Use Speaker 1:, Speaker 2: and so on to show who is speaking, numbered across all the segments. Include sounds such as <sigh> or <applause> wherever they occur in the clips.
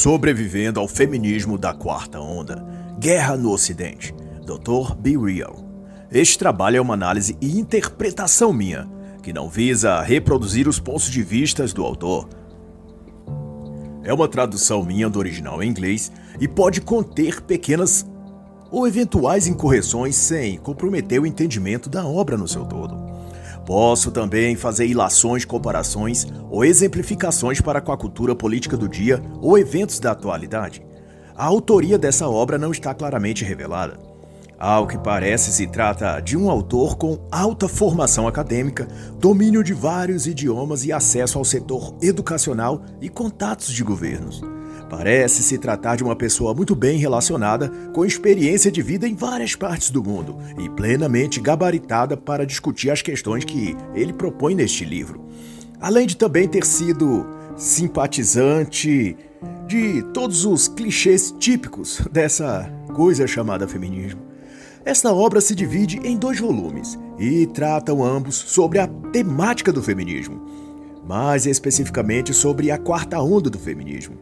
Speaker 1: Sobrevivendo ao feminismo da quarta onda. Guerra no Ocidente. Dr. Be Real. Este trabalho é uma análise e interpretação minha, que não visa reproduzir os pontos de vista do autor. É uma tradução minha do original em inglês e pode conter pequenas ou eventuais incorreções sem comprometer o entendimento da obra no seu todo. Posso também fazer ilações, comparações ou exemplificações para com a cultura política do dia ou eventos da atualidade. A autoria dessa obra não está claramente revelada. Ao que parece, se trata de um autor com alta formação acadêmica, domínio de vários idiomas e acesso ao setor educacional e contatos de governos. Parece se tratar de uma pessoa muito bem relacionada, com experiência de vida em várias partes do mundo e plenamente gabaritada para discutir as questões que ele propõe neste livro. Além de também ter sido simpatizante de todos os clichês típicos dessa coisa chamada feminismo. Esta obra se divide em dois volumes e tratam ambos sobre a temática do feminismo, mais especificamente sobre a quarta onda do feminismo.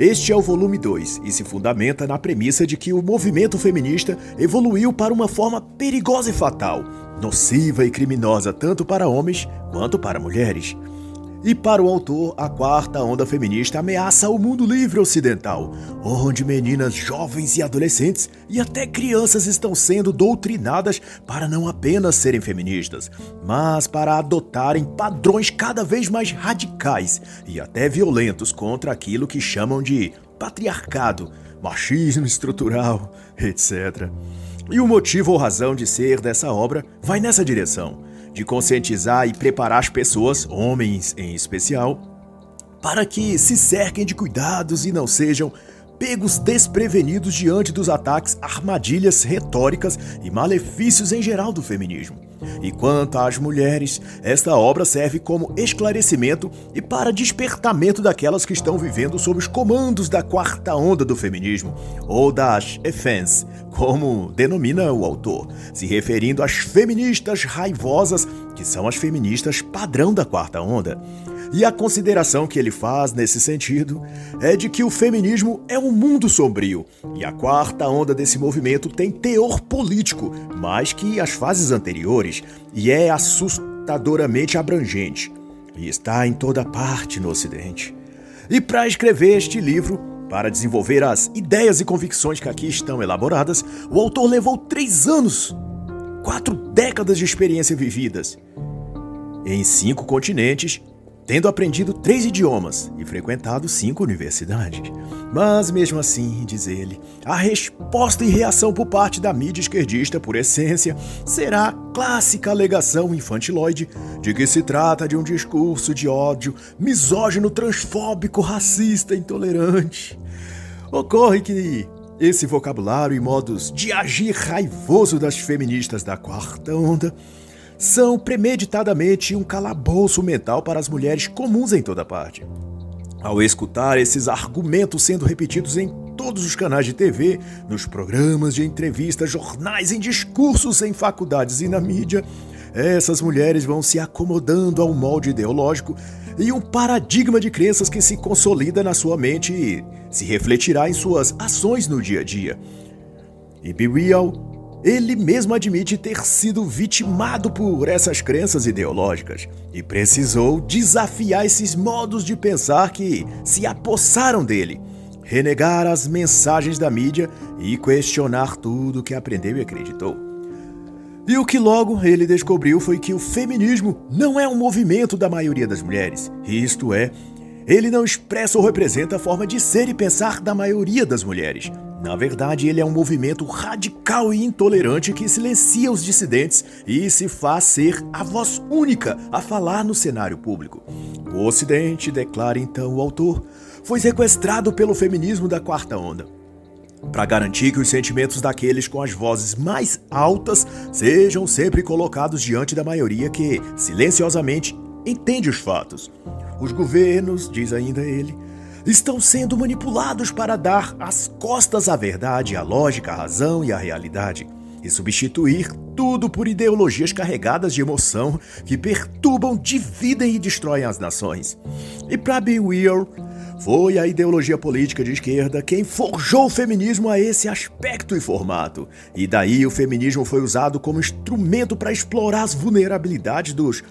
Speaker 1: Este é o volume 2 e se fundamenta na premissa de que o movimento feminista evoluiu para uma forma perigosa e fatal, nociva e criminosa tanto para homens quanto para mulheres. E para o autor, a quarta onda feminista ameaça o mundo livre ocidental, onde meninas jovens e adolescentes e até crianças estão sendo doutrinadas para não apenas serem feministas, mas para adotarem padrões cada vez mais radicais e até violentos contra aquilo que chamam de patriarcado, machismo estrutural, etc. E o motivo ou razão de ser dessa obra vai nessa direção de conscientizar e preparar as pessoas, homens em especial, para que se cerquem de cuidados e não sejam pegos desprevenidos diante dos ataques, armadilhas retóricas e malefícios em geral do feminismo. E quanto às mulheres, esta obra serve como esclarecimento e para despertamento daquelas que estão vivendo sob os comandos da quarta onda do feminismo, ou das EFENS, como denomina o autor, se referindo às feministas raivosas, que são as feministas padrão da quarta onda. E a consideração que ele faz nesse sentido é de que o feminismo é um mundo sombrio. E a quarta onda desse movimento tem teor político mais que as fases anteriores e é assustadoramente abrangente. E está em toda parte no Ocidente. E para escrever este livro, para desenvolver as ideias e convicções que aqui estão elaboradas, o autor levou três anos, quatro décadas de experiência vividas, em cinco continentes tendo aprendido três idiomas e frequentado cinco universidades. Mas mesmo assim, diz ele, a resposta e reação por parte da mídia esquerdista, por essência, será a clássica alegação infantiloide de que se trata de um discurso de ódio misógino, transfóbico, racista, intolerante. Ocorre que esse vocabulário e modos de agir raivoso das feministas da quarta onda são premeditadamente um calabouço mental para as mulheres comuns em toda parte. Ao escutar esses argumentos sendo repetidos em todos os canais de TV, nos programas de entrevistas, jornais, em discursos em faculdades e na mídia, essas mulheres vão se acomodando ao molde ideológico e um paradigma de crenças que se consolida na sua mente e se refletirá em suas ações no dia a dia. E Be Real ele mesmo admite ter sido vitimado por essas crenças ideológicas e precisou desafiar esses modos de pensar que se apossaram dele, renegar as mensagens da mídia e questionar tudo que aprendeu e acreditou. E o que logo ele descobriu foi que o feminismo não é um movimento da maioria das mulheres, isto é, ele não expressa ou representa a forma de ser e pensar da maioria das mulheres, na verdade, ele é um movimento radical e intolerante que silencia os dissidentes e se faz ser a voz única a falar no cenário público. O Ocidente, declara então o autor, foi sequestrado pelo feminismo da quarta onda. Para garantir que os sentimentos daqueles com as vozes mais altas sejam sempre colocados diante da maioria que, silenciosamente, entende os fatos. Os governos, diz ainda ele, estão sendo manipulados para dar as costas à verdade, à lógica, à razão e à realidade, e substituir tudo por ideologias carregadas de emoção que perturbam, dividem e destroem as nações. E para Be Real, Foi a ideologia política de esquerda quem forjou o feminismo a esse aspecto e formato. E daí o feminismo foi usado como instrumento para explorar as vulnerabilidades dos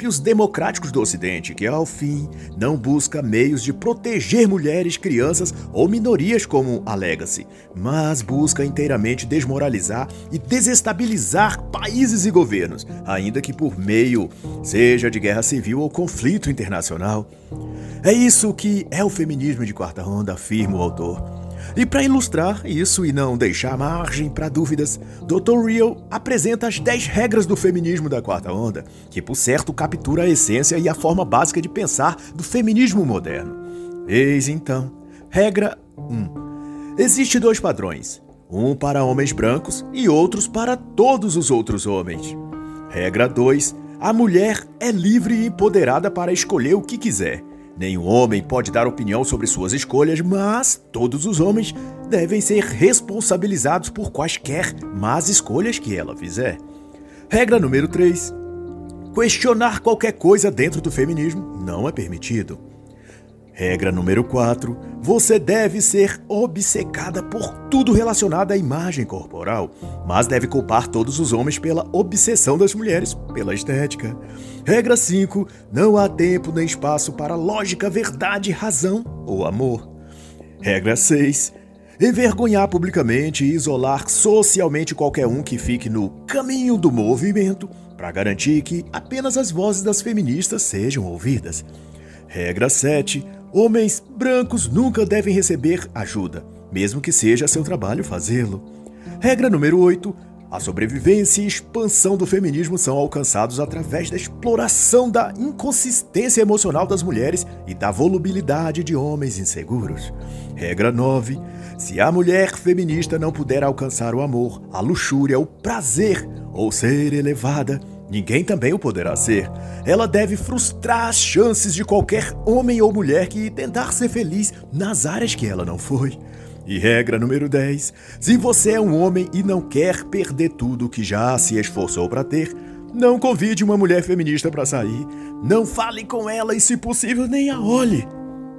Speaker 1: princípios democráticos do Ocidente, que ao fim não busca meios de proteger mulheres, crianças ou minorias, como alega-se, mas busca inteiramente desmoralizar e desestabilizar países e governos, ainda que por meio seja de guerra civil ou conflito internacional. É isso que é o feminismo de quarta onda, afirma o autor. E para ilustrar isso e não deixar margem para dúvidas, Dr. Real apresenta as 10 regras do feminismo da quarta onda, que por certo captura a essência e a forma básica de pensar do feminismo moderno. Eis então, regra 1. Existem dois padrões, um para homens brancos e outros para todos os outros homens. Regra 2. A mulher é livre e empoderada para escolher o que quiser Nenhum homem pode dar opinião sobre suas escolhas, mas todos os homens devem ser responsabilizados por quaisquer más escolhas que ela fizer. Regra número 3. Questionar qualquer coisa dentro do feminismo não é permitido. Regra número 4. Você deve ser obcecada por tudo relacionado à imagem corporal, mas deve culpar todos os homens pela obsessão das mulheres pela estética. Regra 5. Não há tempo nem espaço para lógica, verdade, razão ou amor. Regra 6. Envergonhar publicamente e isolar socialmente qualquer um que fique no caminho do movimento para garantir que apenas as vozes das feministas sejam ouvidas. Regra 7 Homens brancos nunca devem receber ajuda, mesmo que seja seu trabalho fazê-lo. Regra número 8. A sobrevivência e expansão do feminismo são alcançados através da exploração da inconsistência emocional das mulheres e da volubilidade de homens inseguros. Regra 9. Se a mulher feminista não puder alcançar o amor, a luxúria, o prazer ou ser elevada, Ninguém também o poderá ser. Ela deve frustrar as chances de qualquer homem ou mulher que tentar ser feliz nas áreas que ela não foi. E regra número 10: se você é um homem e não quer perder tudo que já se esforçou para ter, não convide uma mulher feminista para sair. Não fale com ela e, se possível, nem a olhe,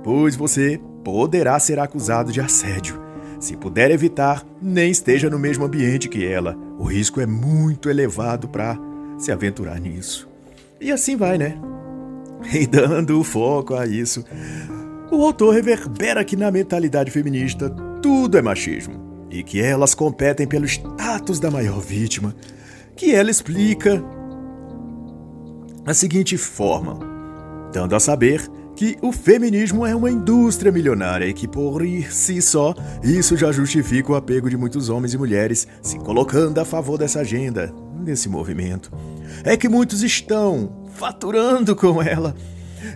Speaker 1: pois você poderá ser acusado de assédio. Se puder evitar, nem esteja no mesmo ambiente que ela. O risco é muito elevado para se aventurar nisso. E assim vai, né? <laughs> E dando foco a isso, o autor reverbera que na mentalidade feminista tudo é machismo e que elas competem pelo status da maior vítima, que ela explica a seguinte forma, dando a saber que o feminismo é uma indústria milionária e que por si só isso já justifica o apego de muitos homens e mulheres se colocando a favor dessa agenda, desse movimento é que muitos estão faturando com ela.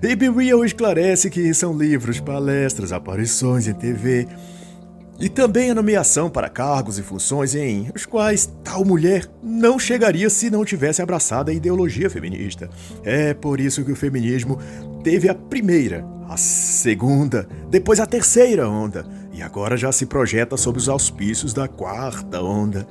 Speaker 1: E Be Real esclarece que são livros, palestras, aparições em TV e também a nomeação para cargos e funções em os quais tal mulher não chegaria se não tivesse abraçado a ideologia feminista. É por isso que o feminismo teve a primeira, a segunda, depois a terceira onda e agora já se projeta sob os auspícios da quarta onda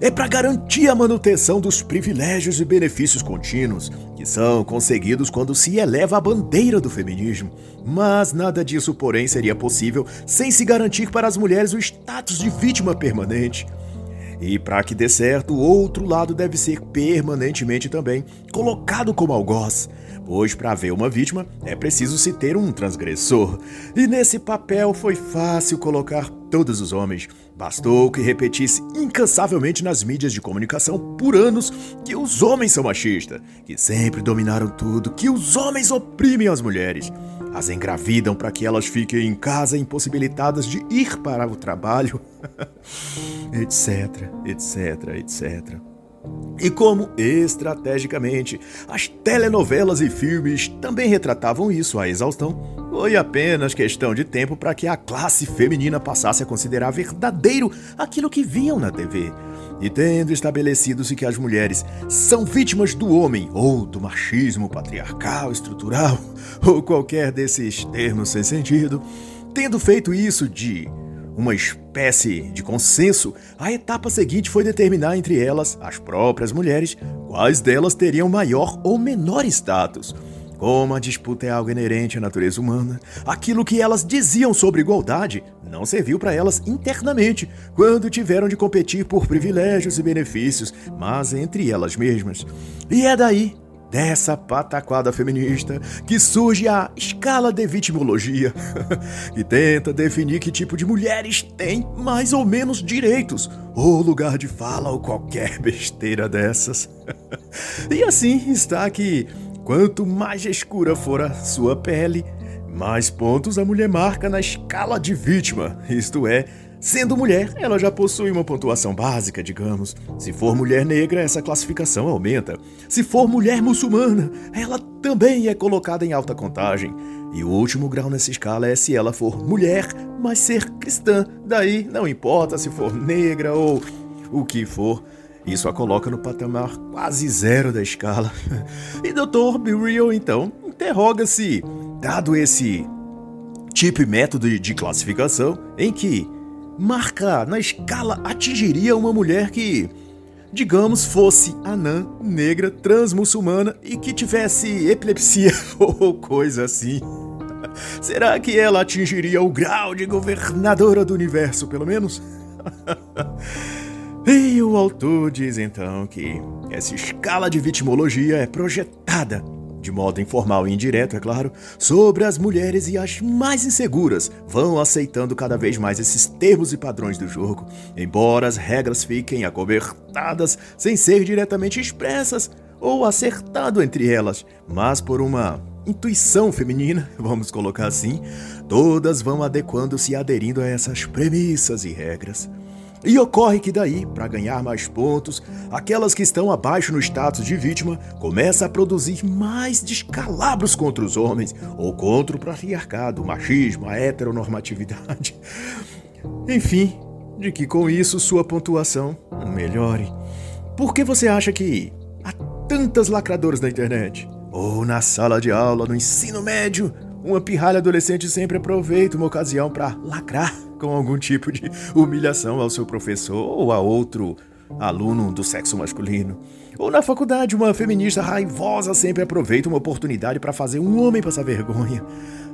Speaker 1: é para garantir a manutenção dos privilégios e benefícios contínuos, que são conseguidos quando se eleva a bandeira do feminismo. Mas nada disso, porém, seria possível sem se garantir para as mulheres o status de vítima permanente. E para que dê certo, o outro lado deve ser permanentemente também colocado como algoz, pois para haver uma vítima é preciso se ter um transgressor. E nesse papel foi fácil colocar todos os homens. Bastou que repetisse incansavelmente nas mídias de comunicação por anos que os homens são machistas, que sempre dominaram tudo, que os homens oprimem as mulheres, as engravidam para que elas fiquem em casa impossibilitadas de ir para o trabalho, etc, etc, etc. E como, estrategicamente, as telenovelas e filmes também retratavam isso à exaustão, foi apenas questão de tempo para que a classe feminina passasse a considerar verdadeiro aquilo que viam na TV. E tendo estabelecido-se que as mulheres são vítimas do homem ou do machismo patriarcal, estrutural, <laughs> ou qualquer desses termos sem sentido, tendo feito isso de uma espécie de consenso, a etapa seguinte foi determinar entre elas, as próprias mulheres, quais delas teriam maior ou menor status. Como a disputa é algo inerente à natureza humana, aquilo que elas diziam sobre igualdade não serviu para elas internamente, quando tiveram de competir por privilégios e benefícios, mas entre elas mesmas. E é daí dessa pataquada feminista que surge a escala de vitimologia, <laughs> que tenta definir que tipo de mulheres têm mais ou menos direitos, ou lugar de fala ou qualquer <laughs> besteira dessas. <laughs> e assim está que Quanto mais escura for a sua pele, mais pontos a mulher marca na escala de vítima, isto é, Sendo mulher, ela já possui uma pontuação básica, digamos. Se for mulher negra, essa classificação aumenta. Se for mulher muçulmana, ela também é colocada em alta contagem. E o último grau nessa escala é se ela for mulher, mas ser cristã. Daí não importa se for negra ou o que for. Isso a coloca no patamar quase zero da escala. <laughs> E Dr. Bill então, interroga-se, dado esse tipo e método de classificação, em que marca na escala atingiria uma mulher que, digamos, fosse anã, negra, transmuçulmana e que tivesse epilepsia <laughs> ou coisa assim. <laughs> Será que ela atingiria o grau de governadora do universo, pelo menos? E o autor diz então que essa escala de vitimologia é projetada, de modo informal e indireto, é claro, sobre as mulheres e as mais inseguras vão aceitando cada vez mais esses termos e padrões do jogo, embora as regras fiquem acobertadas sem ser diretamente expressas ou acertado entre elas, mas por uma intuição feminina, <laughs> vamos colocar assim, todas vão adequando-se e aderindo a essas premissas e regras. E ocorre que daí, para ganhar mais pontos, aquelas que estão abaixo no status de vítima começam a produzir mais descalabros contra os homens ou contra o patriarcado, o machismo, a heteronormatividade. <laughs> Enfim, de que com isso sua pontuação melhore. Por que você acha que há tantas lacradoras na internet? Ou na sala de aula, no ensino médio, uma pirralha adolescente sempre aproveita uma ocasião para lacrar com algum tipo de humilhação ao seu professor ou a outro aluno do sexo masculino. Ou na faculdade, uma feminista raivosa sempre aproveita uma oportunidade para fazer um homem passar vergonha.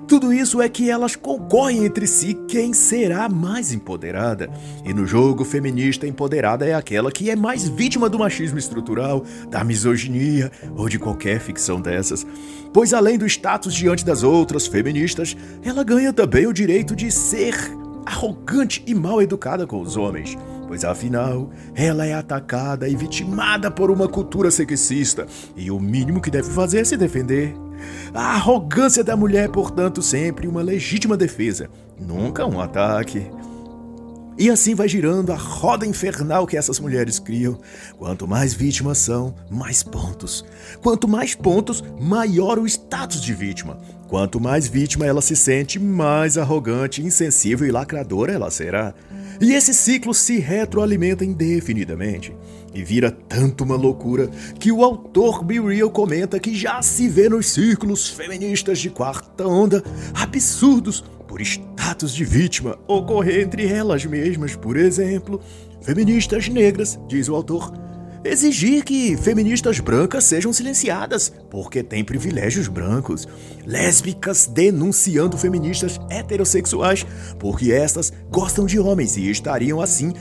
Speaker 1: Tudo isso é que elas concorrem entre si quem será mais empoderada. E no jogo, feminista empoderada é aquela que é mais vítima do machismo estrutural, da misoginia ou de qualquer ficção dessas. Pois além do status diante das outras feministas, ela ganha também o direito de ser arrogante e mal educada com os homens, pois afinal ela é atacada e vitimada por uma cultura sexista e o mínimo que deve fazer é se defender. A arrogância da mulher, portanto, sempre uma legítima defesa, nunca um ataque. E assim vai girando a roda infernal que essas mulheres criam. Quanto mais vítimas são, mais pontos. Quanto mais pontos, maior o status de vítima. Quanto mais vítima ela se sente, mais arrogante, insensível e lacradora ela será. E esse ciclo se retroalimenta indefinidamente. E vira tanto uma loucura que o autor Be Real comenta que já se vê nos círculos feministas de quarta onda absurdos por status de vítima ocorrer entre elas mesmas, por exemplo. Feministas negras, diz o autor, exigir que feministas brancas sejam silenciadas, porque têm privilégios brancos. Lésbicas denunciando feministas heterossexuais, porque estas gostam de homens e estariam assim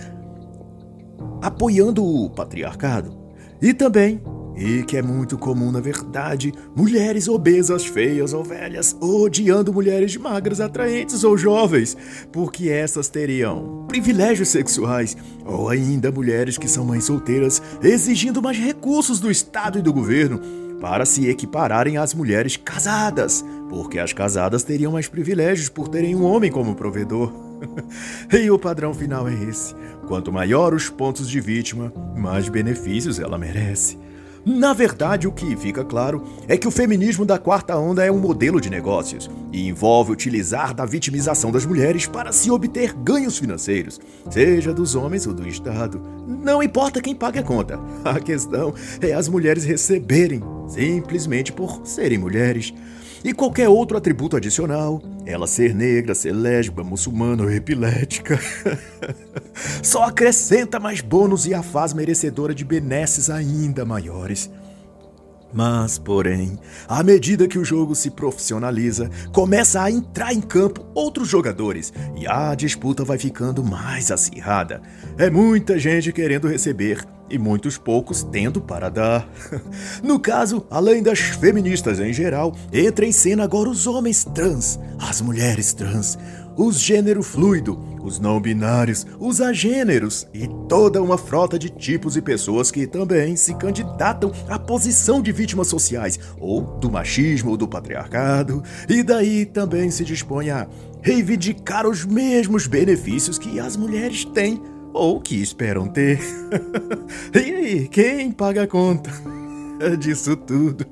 Speaker 1: apoiando o patriarcado. E também e que é muito comum na verdade, mulheres obesas, feias ou velhas odiando mulheres magras, atraentes ou jovens, porque essas teriam privilégios sexuais, ou ainda mulheres que são mães solteiras exigindo mais recursos do Estado e do governo para se equipararem às mulheres casadas, porque as casadas teriam mais privilégios por terem um homem como provedor. <laughs> e o padrão final é esse: quanto maior os pontos de vítima, mais benefícios ela merece. Na verdade, o que fica claro é que o feminismo da quarta onda é um modelo de negócios e envolve utilizar da vitimização das mulheres para se obter ganhos financeiros, seja dos homens ou do Estado. Não importa quem pague a conta, a questão é as mulheres receberem, simplesmente por serem mulheres e qualquer outro atributo adicional, ela ser negra, ser lésbica, muçulmana ou epilética, <laughs> só acrescenta mais bônus e a faz merecedora de benesses ainda maiores. Mas, porém, à medida que o jogo se profissionaliza, começa a entrar em campo outros jogadores e a disputa vai ficando mais acirrada. É muita gente querendo receber e muitos poucos tendo para dar. <laughs> No caso, além das feministas em geral, entra em cena agora os homens trans, as mulheres trans, os gênero fluido, os não binários, os agêneros e toda uma frota de tipos e pessoas que também se candidatam à posição de vítimas sociais, ou do machismo ou do patriarcado, e daí também se dispõe a reivindicar os mesmos benefícios que as mulheres têm ou que esperam ter. <laughs> e aí, quem paga a conta <laughs> disso tudo?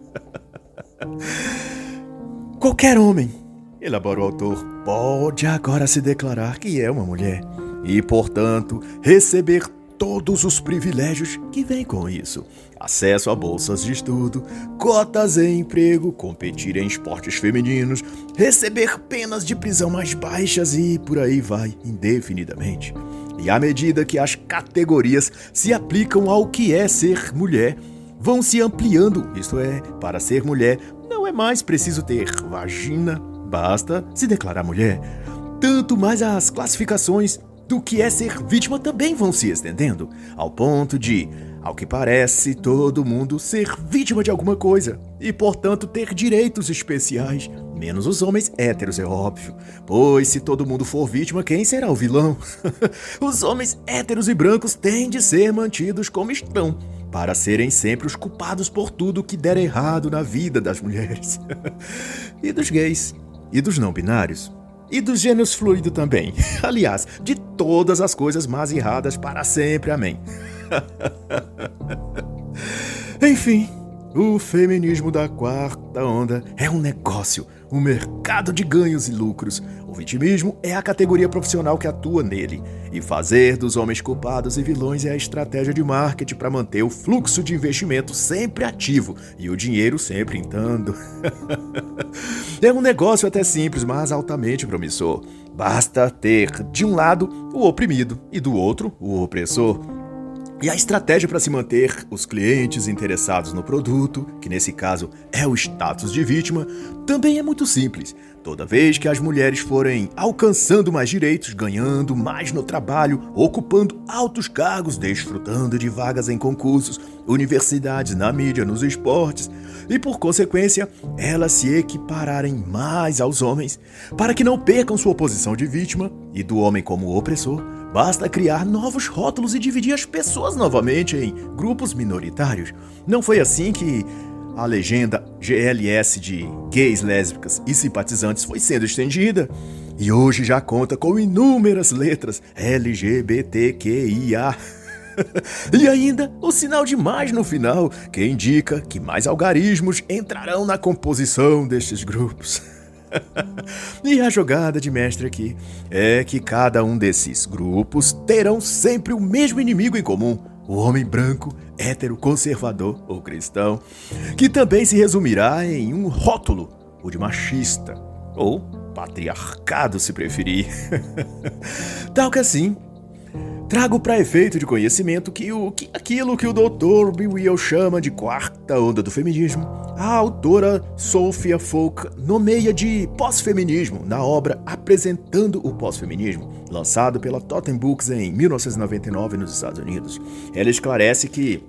Speaker 1: <laughs> Qualquer homem elabora o autor, pode agora se declarar que é uma mulher e, portanto, receber todos os privilégios que vêm com isso. Acesso a bolsas de estudo, cotas em emprego, competir em esportes femininos, receber penas de prisão mais baixas e por aí vai indefinidamente. E à medida que as categorias se aplicam ao que é ser mulher, vão se ampliando, isto é, para ser mulher não é mais preciso ter vagina, Basta se declarar mulher. Tanto mais as classificações do que é ser vítima também vão se estendendo, ao ponto de, ao que parece, todo mundo ser vítima de alguma coisa e, portanto, ter direitos especiais, menos os homens héteros, é óbvio. Pois se todo mundo for vítima, quem será o vilão? <laughs> os homens héteros e brancos têm de ser mantidos como estão, para serem sempre os culpados por tudo que der errado na vida das mulheres <laughs> e dos gays e dos não binários. E dos gêneros fluido também. <laughs> Aliás, de todas as coisas mais erradas para sempre. Amém. <laughs> Enfim, o feminismo da quarta onda é um negócio, um mercado de ganhos e lucros. O vitimismo é a categoria profissional que atua nele. E fazer dos homens culpados e vilões é a estratégia de marketing para manter o fluxo de investimento sempre ativo e o dinheiro sempre entrando. <laughs> é um negócio até simples, mas altamente promissor. Basta ter, de um lado, o oprimido e do outro, o opressor. E a estratégia para se manter os clientes interessados no produto, que nesse caso é o status de vítima, também é muito simples. Toda vez que as mulheres forem alcançando mais direitos, ganhando mais no trabalho, ocupando altos cargos, desfrutando de vagas em concursos, universidades, na mídia, nos esportes, e por consequência, elas se equipararem mais aos homens, para que não percam sua posição de vítima e do homem como opressor, Basta criar novos rótulos e dividir as pessoas novamente em grupos minoritários. Não foi assim que a legenda GLS de gays, lésbicas e simpatizantes foi sendo estendida e hoje já conta com inúmeras letras LGBTQIA. <laughs> e ainda o sinal de mais no final, que indica que mais algarismos entrarão na composição destes grupos. <laughs> e a jogada de mestre aqui é que cada um desses grupos terão sempre o mesmo inimigo em comum: o homem branco, hétero, conservador ou cristão, que também se resumirá em um rótulo, o de machista ou patriarcado, se preferir. <laughs> Tal que assim, Trago para efeito de conhecimento que, o, que aquilo que o Dr. Bill chama de quarta onda do feminismo, a autora Sophia Folk nomeia de pós-feminismo na obra Apresentando o Pós-Feminismo, lançado pela Totem Books em 1999 nos Estados Unidos. Ela esclarece que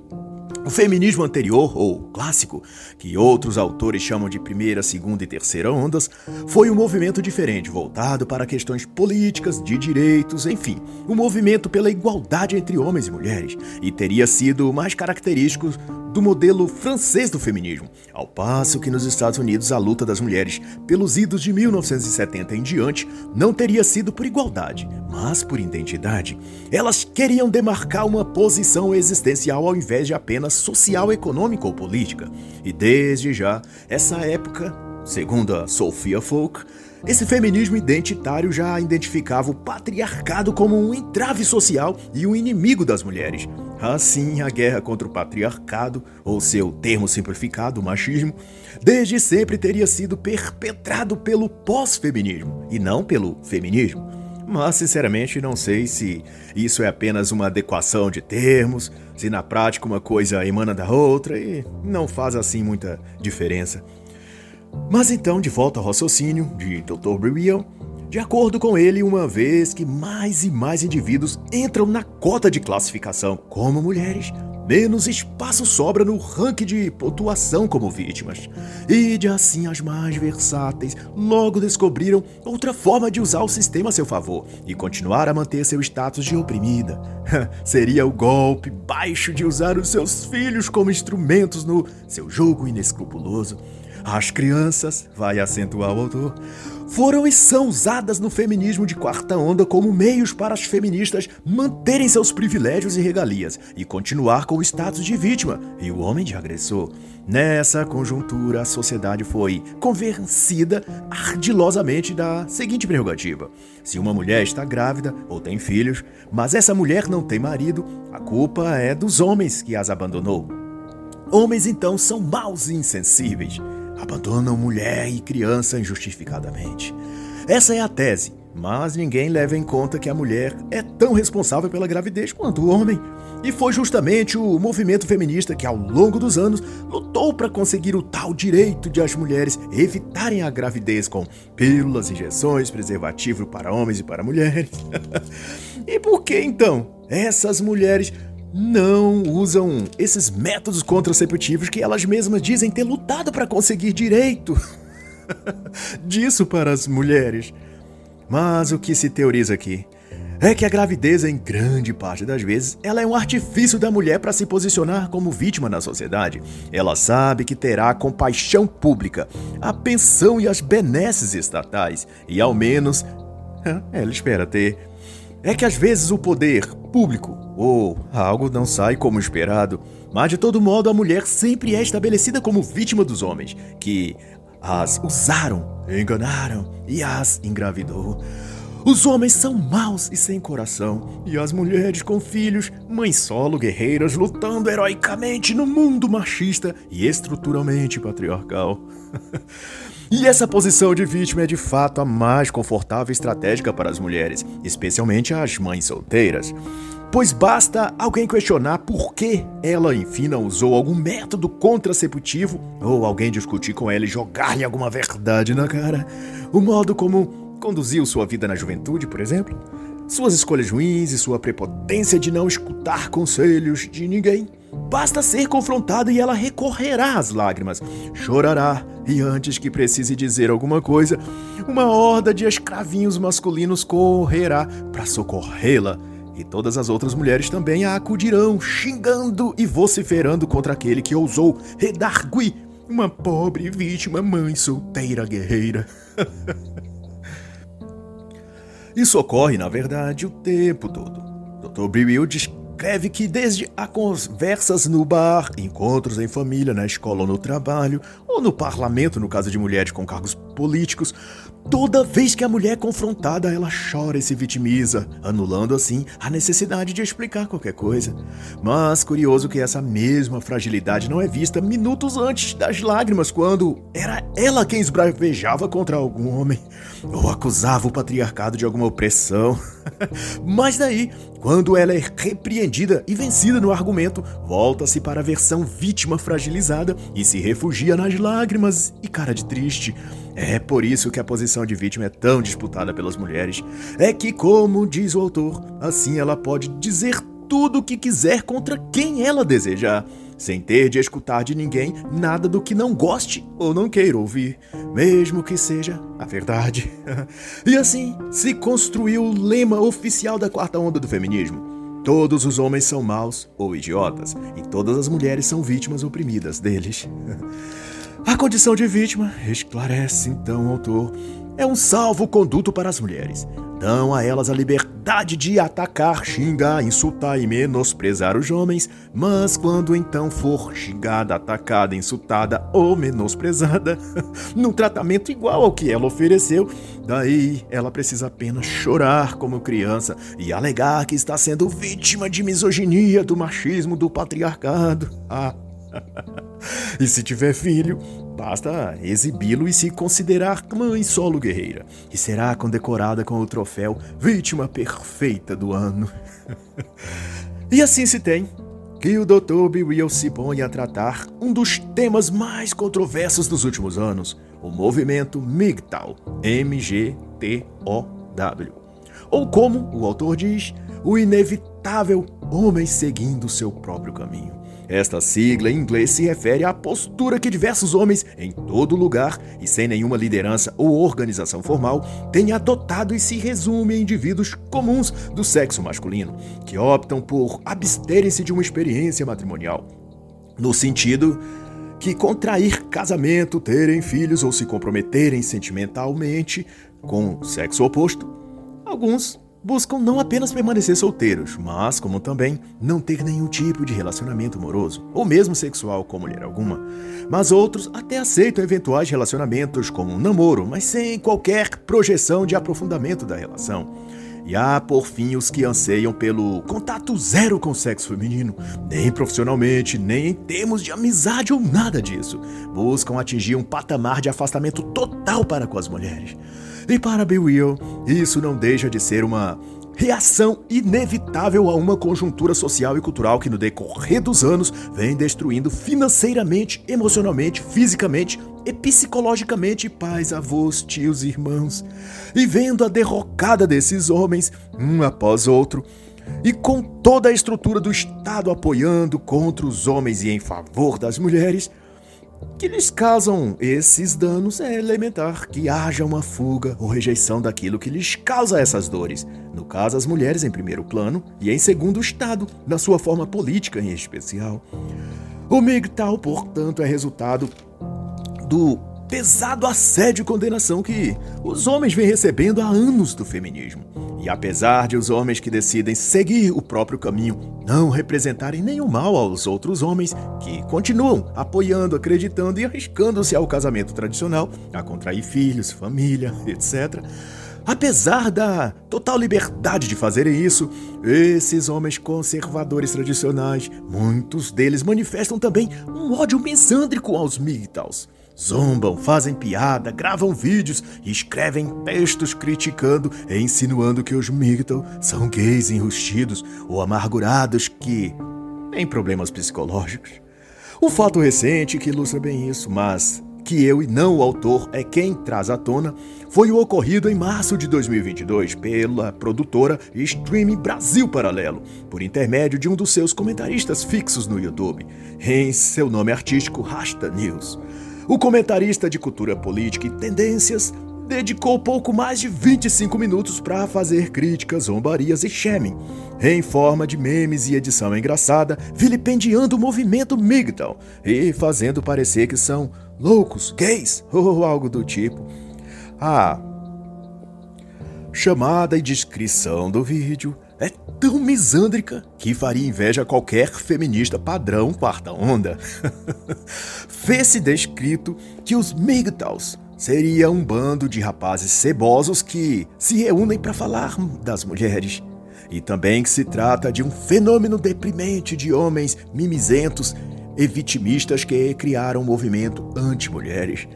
Speaker 1: o feminismo anterior, ou clássico, que outros autores chamam de primeira, segunda e terceira ondas, foi um movimento diferente, voltado para questões políticas, de direitos, enfim, um movimento pela igualdade entre homens e mulheres, e teria sido mais característico do modelo francês do feminismo, ao passo que nos Estados Unidos a luta das mulheres pelos idos de 1970 em diante não teria sido por igualdade, mas por identidade. Elas queriam demarcar uma posição existencial ao invés de apenas social, econômica ou política. E desde já, essa época, segundo a Sophia Folk, esse feminismo identitário já identificava o patriarcado como um entrave social e um inimigo das mulheres. Assim, a guerra contra o patriarcado, ou seu termo simplificado, machismo, desde sempre teria sido perpetrado pelo pós-feminismo e não pelo feminismo. Mas, sinceramente, não sei se isso é apenas uma adequação de termos, se na prática uma coisa emana da outra e não faz assim muita diferença. Mas então, de volta ao raciocínio de Dr. Brill, de acordo com ele, uma vez que mais e mais indivíduos entram na cota de classificação como mulheres, menos espaço sobra no ranking de pontuação como vítimas. E de assim as mais versáteis logo descobriram outra forma de usar o sistema a seu favor e continuar a manter seu status de oprimida. <laughs> Seria o golpe baixo de usar os seus filhos como instrumentos no seu jogo inescrupuloso. As crianças, vai acentuar o autor, foram e são usadas no feminismo de quarta onda como meios para as feministas manterem seus privilégios e regalias e continuar com o status de vítima e o homem de agressor. Nessa conjuntura, a sociedade foi convencida ardilosamente da seguinte prerrogativa: se uma mulher está grávida ou tem filhos, mas essa mulher não tem marido, a culpa é dos homens que as abandonou. Homens então são maus e insensíveis abandonam mulher e criança injustificadamente. Essa é a tese, mas ninguém leva em conta que a mulher é tão responsável pela gravidez quanto o homem. E foi justamente o movimento feminista que, ao longo dos anos, lutou para conseguir o tal direito de as mulheres evitarem a gravidez com pílulas, injeções, preservativo para homens e para mulheres. <laughs> e por que então essas mulheres não usam esses métodos contraceptivos que elas mesmas dizem ter lutado para conseguir direito <laughs> disso para as mulheres. Mas o que se teoriza aqui é que a gravidez, em grande parte das vezes, ela é um artifício da mulher para se posicionar como vítima na sociedade. Ela sabe que terá a compaixão pública, a pensão e as benesses estatais, e ao menos <laughs> ela espera ter. É que às vezes o poder público ou algo não sai como esperado, mas de todo modo a mulher sempre é estabelecida como vítima dos homens, que as usaram, enganaram e as engravidou. Os homens são maus e sem coração, e as mulheres com filhos, mães solo guerreiras lutando heroicamente no mundo machista e estruturalmente patriarcal. <laughs> E essa posição de vítima é de fato a mais confortável e estratégica para as mulheres, especialmente as mães solteiras. Pois basta alguém questionar por que ela, enfim, não usou algum método contraceptivo, ou alguém discutir com ela e jogar-lhe alguma verdade na cara. O modo como conduziu sua vida na juventude, por exemplo. Suas escolhas ruins e sua prepotência de não escutar conselhos de ninguém. Basta ser confrontado e ela recorrerá às lágrimas, chorará, e antes que precise dizer alguma coisa, uma horda de escravinhos masculinos correrá para socorrê-la. E todas as outras mulheres também a acudirão, xingando e vociferando contra aquele que ousou redargui uma pobre vítima mãe solteira guerreira. <laughs> Isso ocorre, na verdade, o tempo todo. Dr. Brill escreve que desde a conversas no bar, encontros em família, na escola ou no trabalho, ou no parlamento, no caso de mulheres com cargos políticos, Toda vez que a mulher é confrontada, ela chora e se vitimiza, anulando assim a necessidade de explicar qualquer coisa. Mas curioso que essa mesma fragilidade não é vista minutos antes das lágrimas, quando era ela quem esbravejava contra algum homem ou acusava o patriarcado de alguma opressão. <laughs> Mas daí, quando ela é repreendida e vencida no argumento, volta-se para a versão vítima fragilizada e se refugia nas lágrimas e cara de triste. É por isso que a posição de vítima é tão disputada pelas mulheres. É que, como diz o autor, assim ela pode dizer tudo o que quiser contra quem ela desejar, sem ter de escutar de ninguém nada do que não goste ou não queira ouvir, mesmo que seja a verdade. <laughs> e assim se construiu o lema oficial da quarta onda do feminismo. Todos os homens são maus ou idiotas, e todas as mulheres são vítimas oprimidas deles. <laughs> A condição de vítima, esclarece então o autor, é um salvo-conduto para as mulheres. Dão a elas a liberdade de atacar, xingar, insultar e menosprezar os homens, mas quando então for xingada, atacada, insultada ou menosprezada, <laughs> num tratamento igual ao que ela ofereceu, daí ela precisa apenas chorar como criança e alegar que está sendo vítima de misoginia, do machismo, do patriarcado. Ah, e se tiver filho, basta exibi-lo e se considerar mãe solo guerreira, e será condecorada com o troféu Vítima Perfeita do Ano. e assim se tem que o Dr. B. Real se põe a tratar um dos temas mais controversos dos últimos anos, o movimento MGTOW, M-G-T-O-W. Ou como o autor diz, o inevitável homem seguindo seu próprio caminho. Esta sigla em inglês se refere à postura que diversos homens, em todo lugar e sem nenhuma liderança ou organização formal, têm adotado e se resume em indivíduos comuns do sexo masculino, que optam por absterem-se de uma experiência matrimonial. No sentido que contrair casamento, terem filhos ou se comprometerem sentimentalmente com o sexo oposto, alguns buscam não apenas permanecer solteiros, mas como também não ter nenhum tipo de relacionamento amoroso, ou mesmo sexual com mulher alguma. Mas outros até aceitam eventuais relacionamentos como um namoro, mas sem qualquer projeção de aprofundamento da relação. E há, por fim, os que anseiam pelo contato zero com o sexo feminino, nem profissionalmente, nem em termos de amizade ou nada disso. Buscam atingir um patamar de afastamento total para com as mulheres. E para Bill Will, isso não deixa de ser uma reação inevitável a uma conjuntura social e cultural que no decorrer dos anos vem destruindo financeiramente, emocionalmente, fisicamente e psicologicamente pais, avós, tios e irmãos. E vendo a derrocada desses homens, um após outro, e com toda a estrutura do Estado apoiando contra os homens e em favor das mulheres, que lhes causam esses danos é elementar que haja uma fuga ou rejeição daquilo que lhes causa essas dores. No caso, as mulheres em primeiro plano e em segundo, o Estado, na sua forma política em especial. O MGTOW, portanto, é resultado do pesado assédio e condenação que os homens vêm recebendo há anos do feminismo. E apesar de os homens que decidem seguir o próprio caminho não representarem nenhum mal aos outros homens que continuam apoiando, acreditando e arriscando-se ao casamento tradicional, a contrair filhos, família, <laughs> etc. Apesar da total liberdade de fazerem isso, esses homens conservadores tradicionais, muitos deles manifestam também um ódio misândrico aos MGTOWs. Zombam, fazem piada, gravam vídeos e escrevem textos criticando e insinuando que os Migdal são gays enrustidos ou amargurados que têm problemas psicológicos. Um fato recente que ilustra bem isso, mas que eu e não o autor é quem traz à tona, foi o ocorrido em março de 2022 pela produtora Streaming Brasil Paralelo, por intermédio de um dos seus comentaristas fixos no YouTube, em seu nome artístico Rasta News. O comentarista de cultura política e tendências dedicou pouco mais de 25 minutos para fazer críticas, zombarias e shaming, em forma de memes e edição engraçada, vilipendiando o movimento MGTOW e fazendo parecer que são loucos, gays <laughs> ou algo do tipo. A chamada e descrição do vídeo é tão misândrica que faria inveja a qualquer feminista padrão quarta onda. <laughs> Fez-se descrito que os MGTOWs seria um bando de rapazes cebosos que se reúnem para falar das mulheres. E também que se trata de um fenômeno deprimente de homens mimizentos e vitimistas que criaram um movimento anti-mulheres.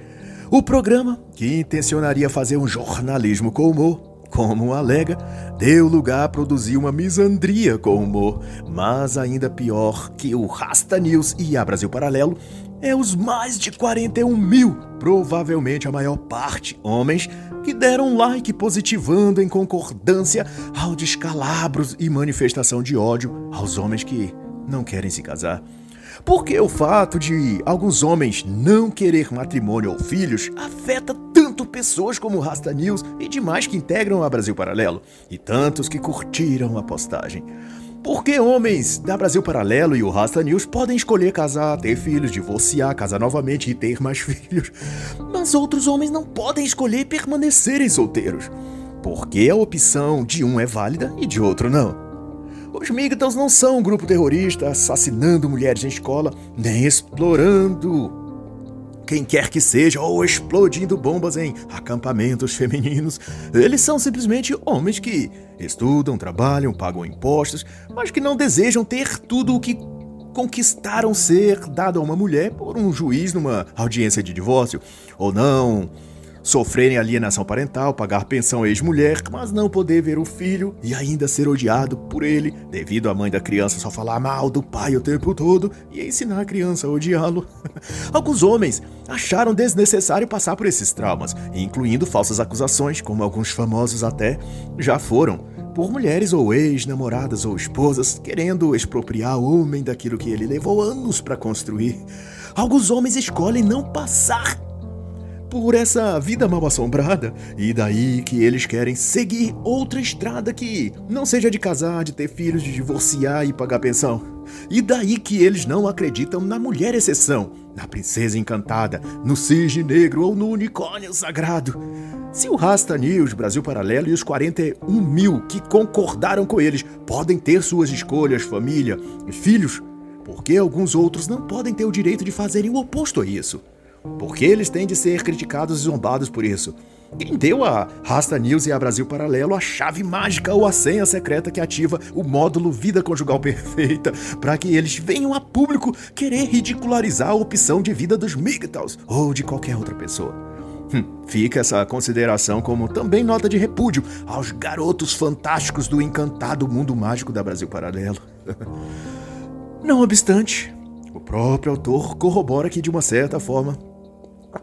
Speaker 1: O programa, que intencionaria fazer um jornalismo com humor, como alega, deu lugar a produzir uma misandria com humor, mas ainda pior que o Rasta News e a Brasil Paralelo é os mais de 41 mil, provavelmente a maior parte homens, que deram like positivando em concordância ao descalabros e manifestação de ódio aos homens que não querem se casar. Porque o fato de alguns homens não querer matrimônio ou filhos afeta tanto pessoas como Rasta News e demais que integram a Brasil Paralelo, e tantos que curtiram a postagem. Porque homens da Brasil Paralelo e o Rasta News podem escolher casar, ter filhos, divorciar, casar novamente e ter mais <laughs> filhos. Mas outros homens não podem escolher permanecerem solteiros. Porque a opção de um é válida e de outro não. Os Migtals não são um grupo terrorista assassinando mulheres em escola, nem explorando quem quer que seja ou explodindo bombas em acampamentos femininos. Eles são simplesmente homens que estudam, trabalham, pagam impostos, mas que não desejam ter tudo o que conquistaram ser dado a uma mulher por um juiz numa audiência de divórcio, ou não sofrerem alienação parental, pagar pensão ex-mulher, mas não poder ver o filho e ainda ser odiado por ele, devido à mãe da criança só falar mal do pai o tempo todo e ensinar a criança a odiá-lo. <laughs> Alguns homens acharam desnecessário passar por esses traumas, incluindo falsas acusações, como alguns famosos até já foram por mulheres ou ex-namoradas ou esposas querendo expropriar o homem daquilo que ele levou anos para construir. Alguns homens escolhem não passar por essa vida mal assombrada, e daí que eles querem seguir outra estrada que não seja de casar, de ter filhos, de divorciar e pagar pensão. E daí que eles não acreditam na mulher exceção, na princesa encantada, no cisne negro ou no unicórnio sagrado. Se o Rasta News, Brasil Paralelo e os 41 mil que concordaram com eles podem ter suas escolhas, família e filhos, por que alguns outros não podem ter o direito de fazerem o oposto a isso? Porque eles têm de ser criticados e zombados por isso. Quem deu a Rasta News e a Brasil Paralelo a chave mágica ou a senha secreta que ativa o módulo Vida Conjugal Perfeita para que eles venham a público querer ridicularizar a opção de vida dos MGTOWs ou de qualquer outra pessoa? Hum, fica essa consideração como também nota de repúdio aos garotos fantásticos do encantado mundo mágico da Brasil Paralelo. <laughs> Não obstante, o próprio autor corrobora que, de uma certa forma,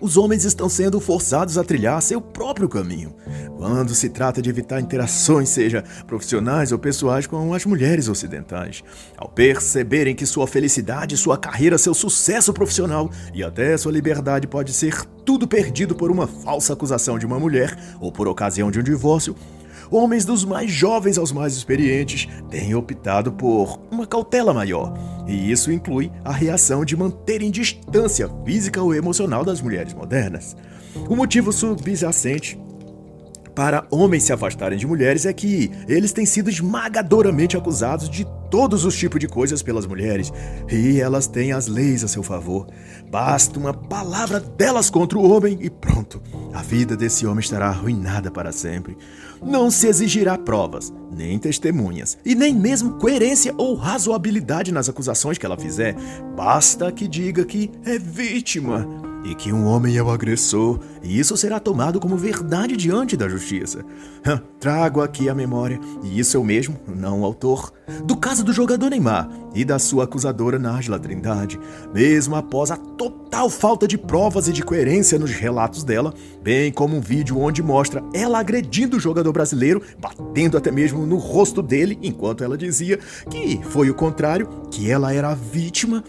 Speaker 1: os homens estão sendo forçados a trilhar seu próprio caminho, quando se trata de evitar interações, seja profissionais ou pessoais, com as mulheres ocidentais. Ao perceberem que sua felicidade, sua carreira, seu sucesso profissional e até sua liberdade pode ser tudo perdido por uma falsa acusação de uma mulher ou por ocasião de um divórcio, homens dos mais jovens aos mais experientes têm optado por uma cautela maior, e isso inclui a reação de manterem distância física ou emocional das mulheres modernas. O motivo subjacente para homens se afastarem de mulheres é que eles têm sido esmagadoramente acusados de todos os tipos de coisas pelas mulheres, e elas têm as leis a seu favor. Basta uma palavra delas contra o homem e pronto, a vida desse homem estará arruinada para sempre. Não se exigirá provas, nem testemunhas, e nem mesmo coerência ou razoabilidade nas acusações que ela fizer. Basta que diga que é vítima e que um homem é o agressor, e isso será tomado como verdade diante da justiça. Trago aqui a memória, e isso eu mesmo, não o autor, do caso do jogador Neymar e da sua acusadora Nájila Trindade, mesmo após a total falta de provas e de coerência nos relatos dela, bem como um vídeo onde mostra ela agredindo o jogador brasileiro, batendo até mesmo no rosto dele, enquanto ela dizia que foi o contrário, que ela era a vítima.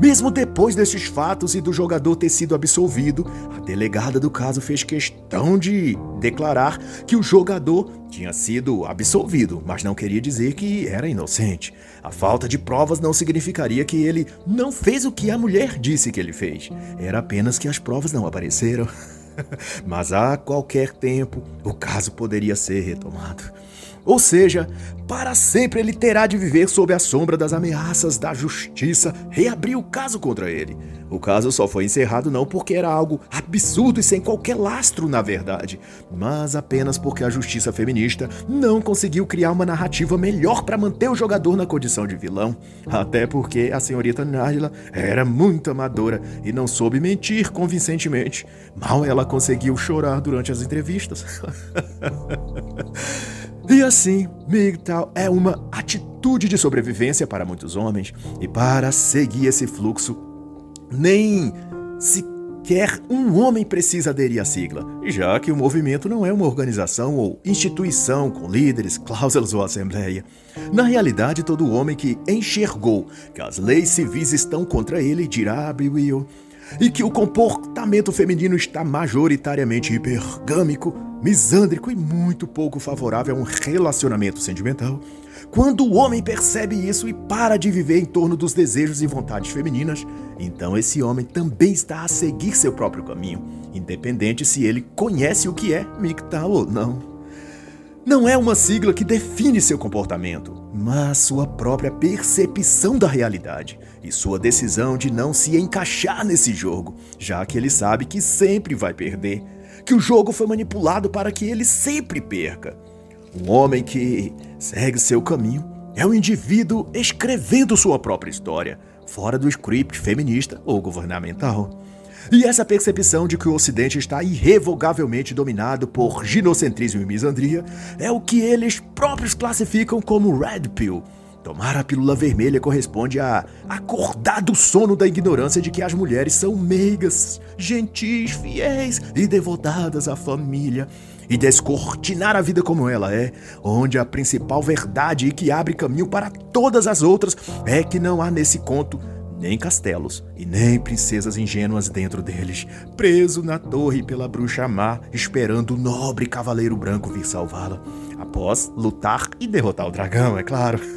Speaker 1: Mesmo depois desses fatos e do jogador ter sido absolvido, a delegada do caso fez questão de declarar que o jogador tinha sido absolvido, mas não queria dizer que era inocente. A falta de provas não significaria que ele não fez o que a mulher disse que ele fez. Era apenas que as provas não apareceram. <laughs> mas a qualquer tempo o caso poderia ser retomado. Ou seja, para sempre ele terá de viver sob a sombra das ameaças da justiça reabrir o caso contra ele. O caso só foi encerrado não porque era algo absurdo e sem qualquer lastro, na verdade, mas apenas porque a justiça feminista não conseguiu criar uma narrativa melhor para manter o jogador na condição de vilão. Até porque a senhorita Nájila era muito amadora e não soube mentir convincentemente. Mal ela conseguiu chorar durante as entrevistas. <laughs> E assim, MGTOW é uma atitude de sobrevivência para muitos homens, e para seguir esse fluxo, nem sequer um homem precisa aderir à sigla, já que o movimento não é uma organização ou instituição com líderes, cláusulas ou assembleia. Na realidade, todo homem que enxergou que as leis civis estão contra ele dirá, Will, e que o comportamento feminino está majoritariamente hipergâmico, misândrico e muito pouco favorável a um relacionamento sentimental. Quando o homem percebe isso e para de viver em torno dos desejos e vontades femininas, então esse homem também está a seguir seu próprio caminho, independente se ele conhece o que é MGTOW ou não. Não é uma sigla que define seu comportamento, mas sua própria percepção da realidade e sua decisão de não se encaixar nesse jogo, já que ele sabe que sempre vai perder, que o jogo foi manipulado para que ele sempre perca. Um homem que segue seu caminho é um indivíduo escrevendo sua própria história, fora do script feminista ou governamental. E essa percepção de que o Ocidente está irrevogavelmente dominado por ginocentrismo e misandria é o que eles próprios classificam como Red Pill. Tomar a pílula vermelha corresponde a acordar do sono da ignorância de que as mulheres são meigas, gentis, fiéis e devotadas à família, e descortinar a vida como ela é, onde a principal verdade e que abre caminho para todas as outras é que não há nesse conto nem castelos e nem princesas ingênuas dentro deles, preso na torre pela bruxa má, esperando o nobre cavaleiro branco vir salvá-la, após lutar e derrotar o dragão, é claro. <laughs>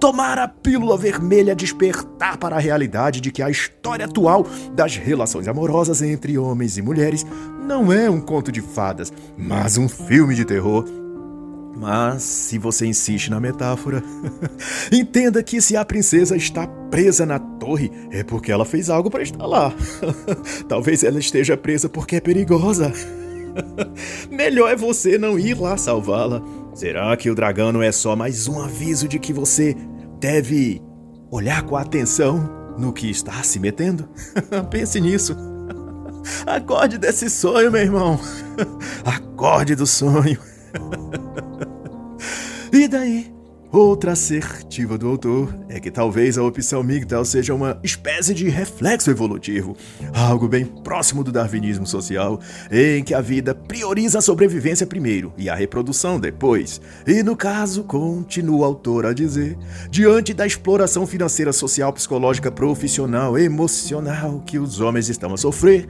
Speaker 1: Tomar a pílula vermelha despertar para a realidade de que a história atual das relações amorosas entre homens e mulheres não é um conto de fadas, mas um filme de terror mas, se você insiste na metáfora, <laughs> entenda que se a princesa está presa na torre, é porque ela fez algo para estar lá. <laughs> Talvez ela esteja presa porque é perigosa. <laughs> Melhor é você não ir lá salvá-la. Será que o dragão não é só mais um aviso de que você deve olhar com atenção no que está se metendo? Pense nisso. Acorde desse sonho, meu irmão. Acorde do sonho. E daí? Outra assertiva do autor é que talvez a opção MGTOW seja uma espécie de reflexo evolutivo, algo bem próximo do darwinismo social, em que a vida prioriza a sobrevivência primeiro e a reprodução depois. E no caso, continua o autor a dizer, diante da exploração financeira, social, psicológica, profissional, emocional que os homens estão a sofrer,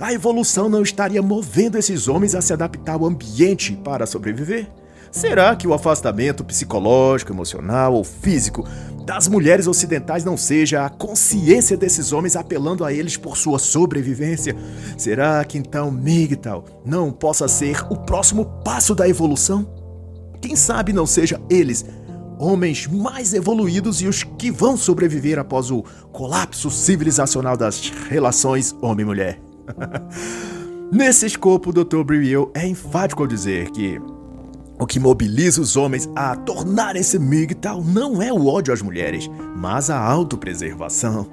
Speaker 1: a evolução não estaria movendo esses homens a se adaptar ao ambiente para sobreviver? Será que o afastamento psicológico, emocional ou físico das mulheres ocidentais não seja a consciência desses homens apelando a eles por sua sobrevivência? Será que então MGTOW não possa ser o próximo passo da evolução? Quem sabe não seja eles homens mais evoluídos e os que vão sobreviver após o colapso civilizacional das relações homem-mulher? <laughs> Nesse escopo, o Dr. Briel é enfático ao dizer que o que mobiliza os homens a tornarem-se MGTOW não é o ódio às mulheres, mas a autopreservação.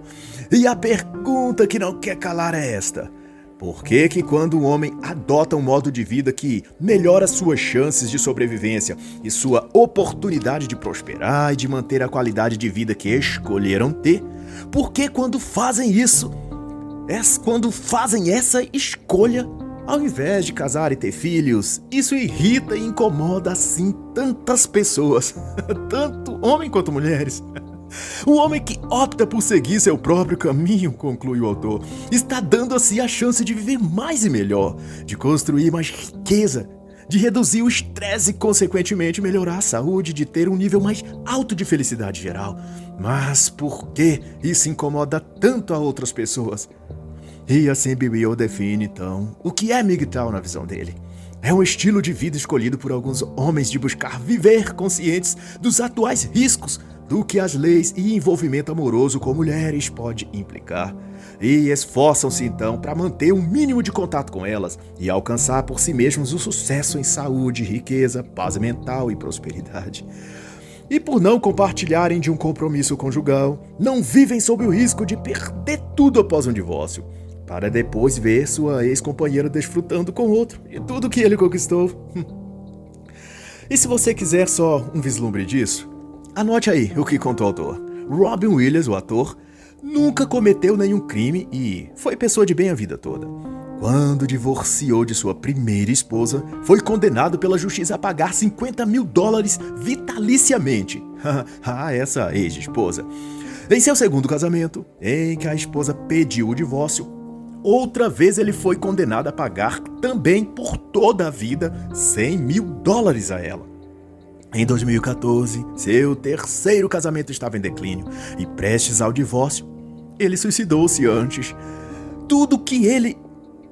Speaker 1: E a pergunta que não quer calar é esta: por que, que quando um homem adota um modo de vida que melhora suas chances de sobrevivência e sua oportunidade de prosperar e de manter a qualidade de vida que escolheram ter, por que quando fazem isso quando fazem essa escolha, ao invés de casar e ter filhos, isso irrita e incomoda assim tantas pessoas, <laughs> tanto homem quanto mulheres. O homem que opta por seguir seu próprio caminho, conclui o autor, está dando a si a chance de viver mais e melhor, de construir mais riqueza, de reduzir o estresse e, consequentemente, melhorar a saúde, de ter um nível mais alto de felicidade geral. Mas por que isso incomoda tanto a outras pessoas? E assim Bill define, então, o que é MGTOW na visão dele. É um estilo de vida escolhido por alguns homens de buscar viver conscientes dos atuais riscos do que as leis e envolvimento amoroso com mulheres pode implicar. E esforçam-se então para manter um mínimo de contato com elas e alcançar por si mesmos o sucesso em saúde, riqueza, paz mental e prosperidade. E por não compartilharem de um compromisso conjugal, não vivem sob o risco de perder tudo após um divórcio para depois ver sua ex-companheira desfrutando com outro e tudo que ele conquistou. <laughs> e se você quiser só um vislumbre disso, anote aí o que contou o autor. Robin Williams, o ator, nunca cometeu nenhum crime e foi pessoa de bem a vida toda. Quando divorciou de sua primeira esposa, foi condenado pela justiça a pagar 50 mil dólares vitaliciamente. <laughs> ah, essa ex-esposa. Em seu segundo casamento, em que a esposa pediu o divórcio, Outra vez ele foi condenado a pagar também por toda a vida 100 mil dólares a ela. Em 2014, seu terceiro casamento estava em declínio e prestes ao divórcio. Ele suicidou-se antes. Tudo que ele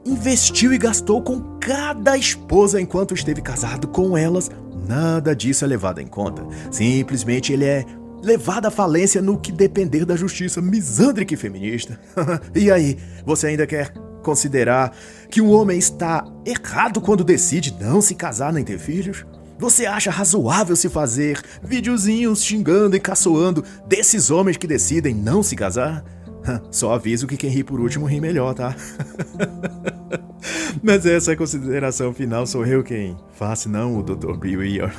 Speaker 1: investiu e gastou com cada esposa enquanto esteve casado com elas, nada disso é levado em conta. Simplesmente ele é levada à falência no que depender da justiça misândrica e feminista. <laughs> e aí, você ainda quer considerar que um homem está errado quando decide não se casar nem ter filhos? Você acha razoável se fazer videozinhos xingando e caçoando desses homens que decidem não se casar? <laughs> Só aviso que quem ri por último ri melhor, tá? <laughs> <laughs> Mas essa é consideração final sou eu quem faço, não o Dr. Bill Weir.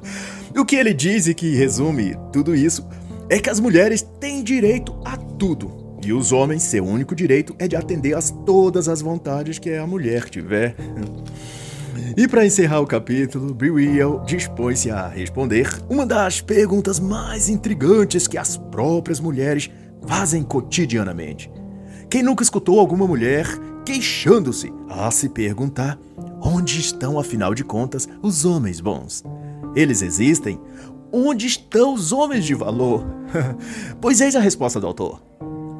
Speaker 1: <laughs> o que ele diz e que resume tudo isso é que as mulheres têm direito a tudo. E os homens, seu único direito é de atender a todas as vontades que a mulher tiver. E para encerrar o capítulo, Brill dispõe-se a responder uma das perguntas mais intrigantes que as próprias mulheres fazem cotidianamente. Quem nunca escutou alguma mulher queixando-se a se perguntar onde estão, afinal de contas, os homens bons? Eles existem? Onde estão os homens de valor? <laughs> pois eis a resposta do autor.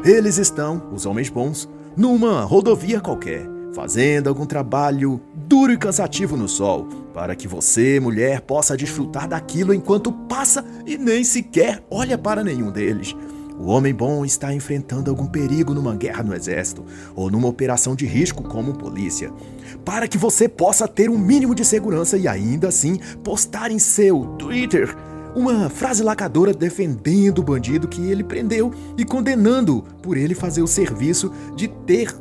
Speaker 1: Eles estão, os homens bons, numa rodovia qualquer, fazendo algum trabalho duro e cansativo no sol, para que você, mulher, possa desfrutar daquilo enquanto passa e nem sequer olha para nenhum deles. O homem bom está enfrentando algum perigo numa guerra no exército ou numa operação de risco como polícia, para que você possa ter um mínimo de segurança e ainda assim postar em seu Twitter uma frase lacadora defendendo o bandido que ele prendeu e condenando por ele fazer o serviço de ter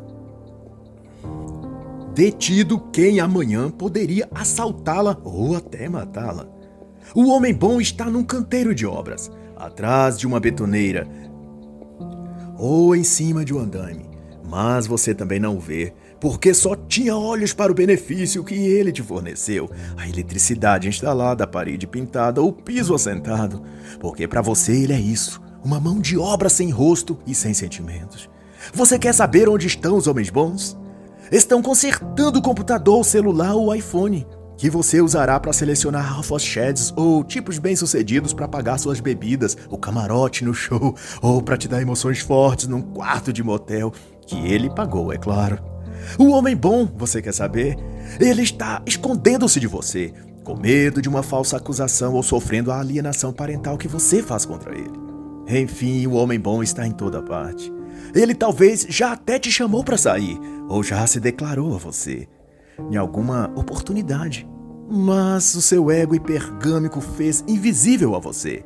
Speaker 1: detido quem amanhã poderia assaltá-la ou até matá-la. O homem bom está num canteiro de obras, atrás de uma betoneira, ou em cima de um andaime. Mas você também não vê, porque só tinha olhos para o benefício que ele te forneceu: a eletricidade instalada, a parede pintada, o piso assentado. Porque para você ele é isso: uma mão de obra sem rosto e sem sentimentos. Você quer saber onde estão os homens bons? Estão consertando o computador, o celular ou o iPhone que você usará para selecionar alphas sheds ou tipos bem-sucedidos para pagar suas bebidas, o camarote no show ou para te dar emoções fortes num quarto de motel que ele pagou, é claro. O homem bom, você quer saber? Ele está escondendo-se de você, com medo de uma falsa acusação ou sofrendo a alienação parental que você faz contra ele. Enfim, o homem bom está em toda parte. Ele talvez já até te chamou para sair, ou já se declarou a você em alguma oportunidade. Mas o seu ego hipergâmico fez invisível a você.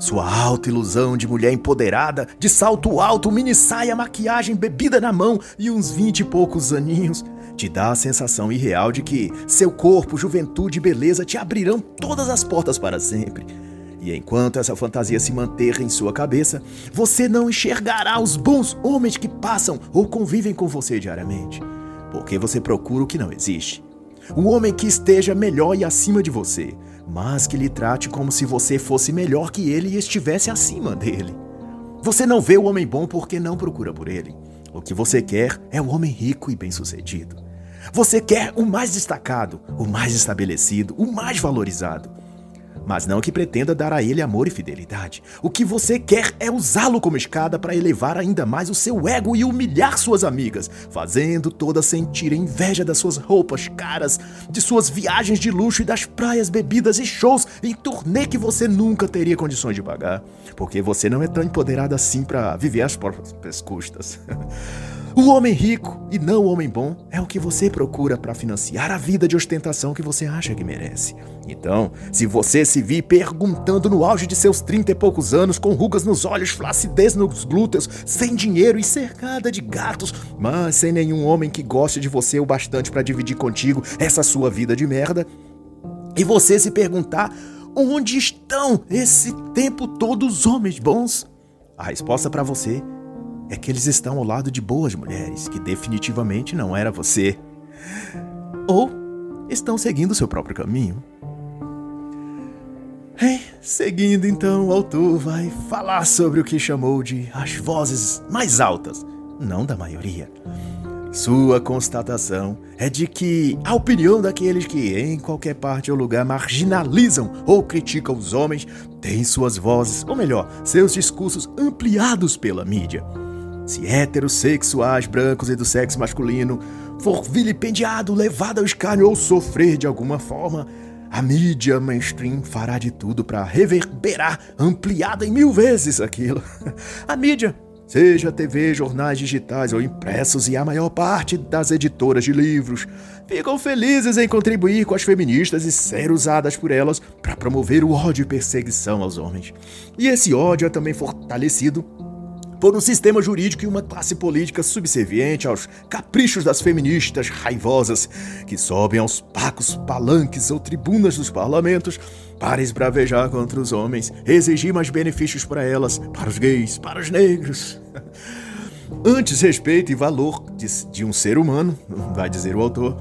Speaker 1: Sua alta ilusão de mulher empoderada, de salto alto, mini saia, maquiagem, bebida na mão e uns vinte e poucos aninhos, te dá a sensação irreal de que seu corpo, juventude e beleza te abrirão todas as portas para sempre. E enquanto essa fantasia se manter em sua cabeça, você não enxergará os bons homens que passam ou convivem com você diariamente porque você procura o que não existe. Um homem que esteja melhor e acima de você, mas que lhe trate como se você fosse melhor que ele e estivesse acima dele. Você não vê o homem bom porque não procura por ele. O que você quer é o homem rico e bem-sucedido. Você quer o mais destacado, o mais estabelecido, o mais valorizado mas não que pretenda dar a ele amor e fidelidade. O que você quer é usá-lo como escada para elevar ainda mais o seu ego e humilhar suas amigas, fazendo todas sentir inveja das suas roupas caras, de suas viagens de luxo e das praias, bebidas e shows em turnê que você nunca teria condições de pagar, porque você não é tão empoderada assim para viver às próprias custas. <laughs> O homem rico e não o homem bom é o que você procura para financiar a vida de ostentação que você acha que merece. Então, se você se vir perguntando no auge de seus trinta e poucos anos, com rugas nos olhos, flacidez nos glúteos, sem dinheiro e cercada de gatos, mas sem nenhum homem que goste de você o bastante para dividir contigo essa sua vida de merda, e você se perguntar onde estão esse tempo todo os homens bons, a resposta para você é que eles estão ao lado de boas mulheres, que definitivamente não era você. Ou estão seguindo seu próprio caminho. É, seguindo então, o autor vai falar sobre o que chamou de as vozes mais altas, não da maioria. Sua constatação é de que a opinião daqueles que, em qualquer parte ou lugar, marginalizam ou criticam os homens tem suas vozes, ou melhor, seus discursos ampliados pela mídia se heterossexuais brancos e do sexo masculino for vilipendiado, levado ao escárnio ou sofrer de alguma forma, a mídia mainstream fará de tudo para reverberar ampliada em mil vezes aquilo. <laughs> A mídia seja TV, jornais digitais ou impressos e a maior parte das editoras de livros, ficam felizes em contribuir com as feministas e ser usadas por elas para promover o ódio e perseguição aos homens. E esse ódio é também fortalecido por um sistema jurídico e uma classe política subserviente aos caprichos das feministas raivosas que sobem aos pacos palanques ou tribunas dos parlamentos para esbravejar contra os homens, exigir mais benefícios para elas, para os gays, para os negros. <laughs> Antes, respeito e valor de, de um ser humano, vai dizer o autor,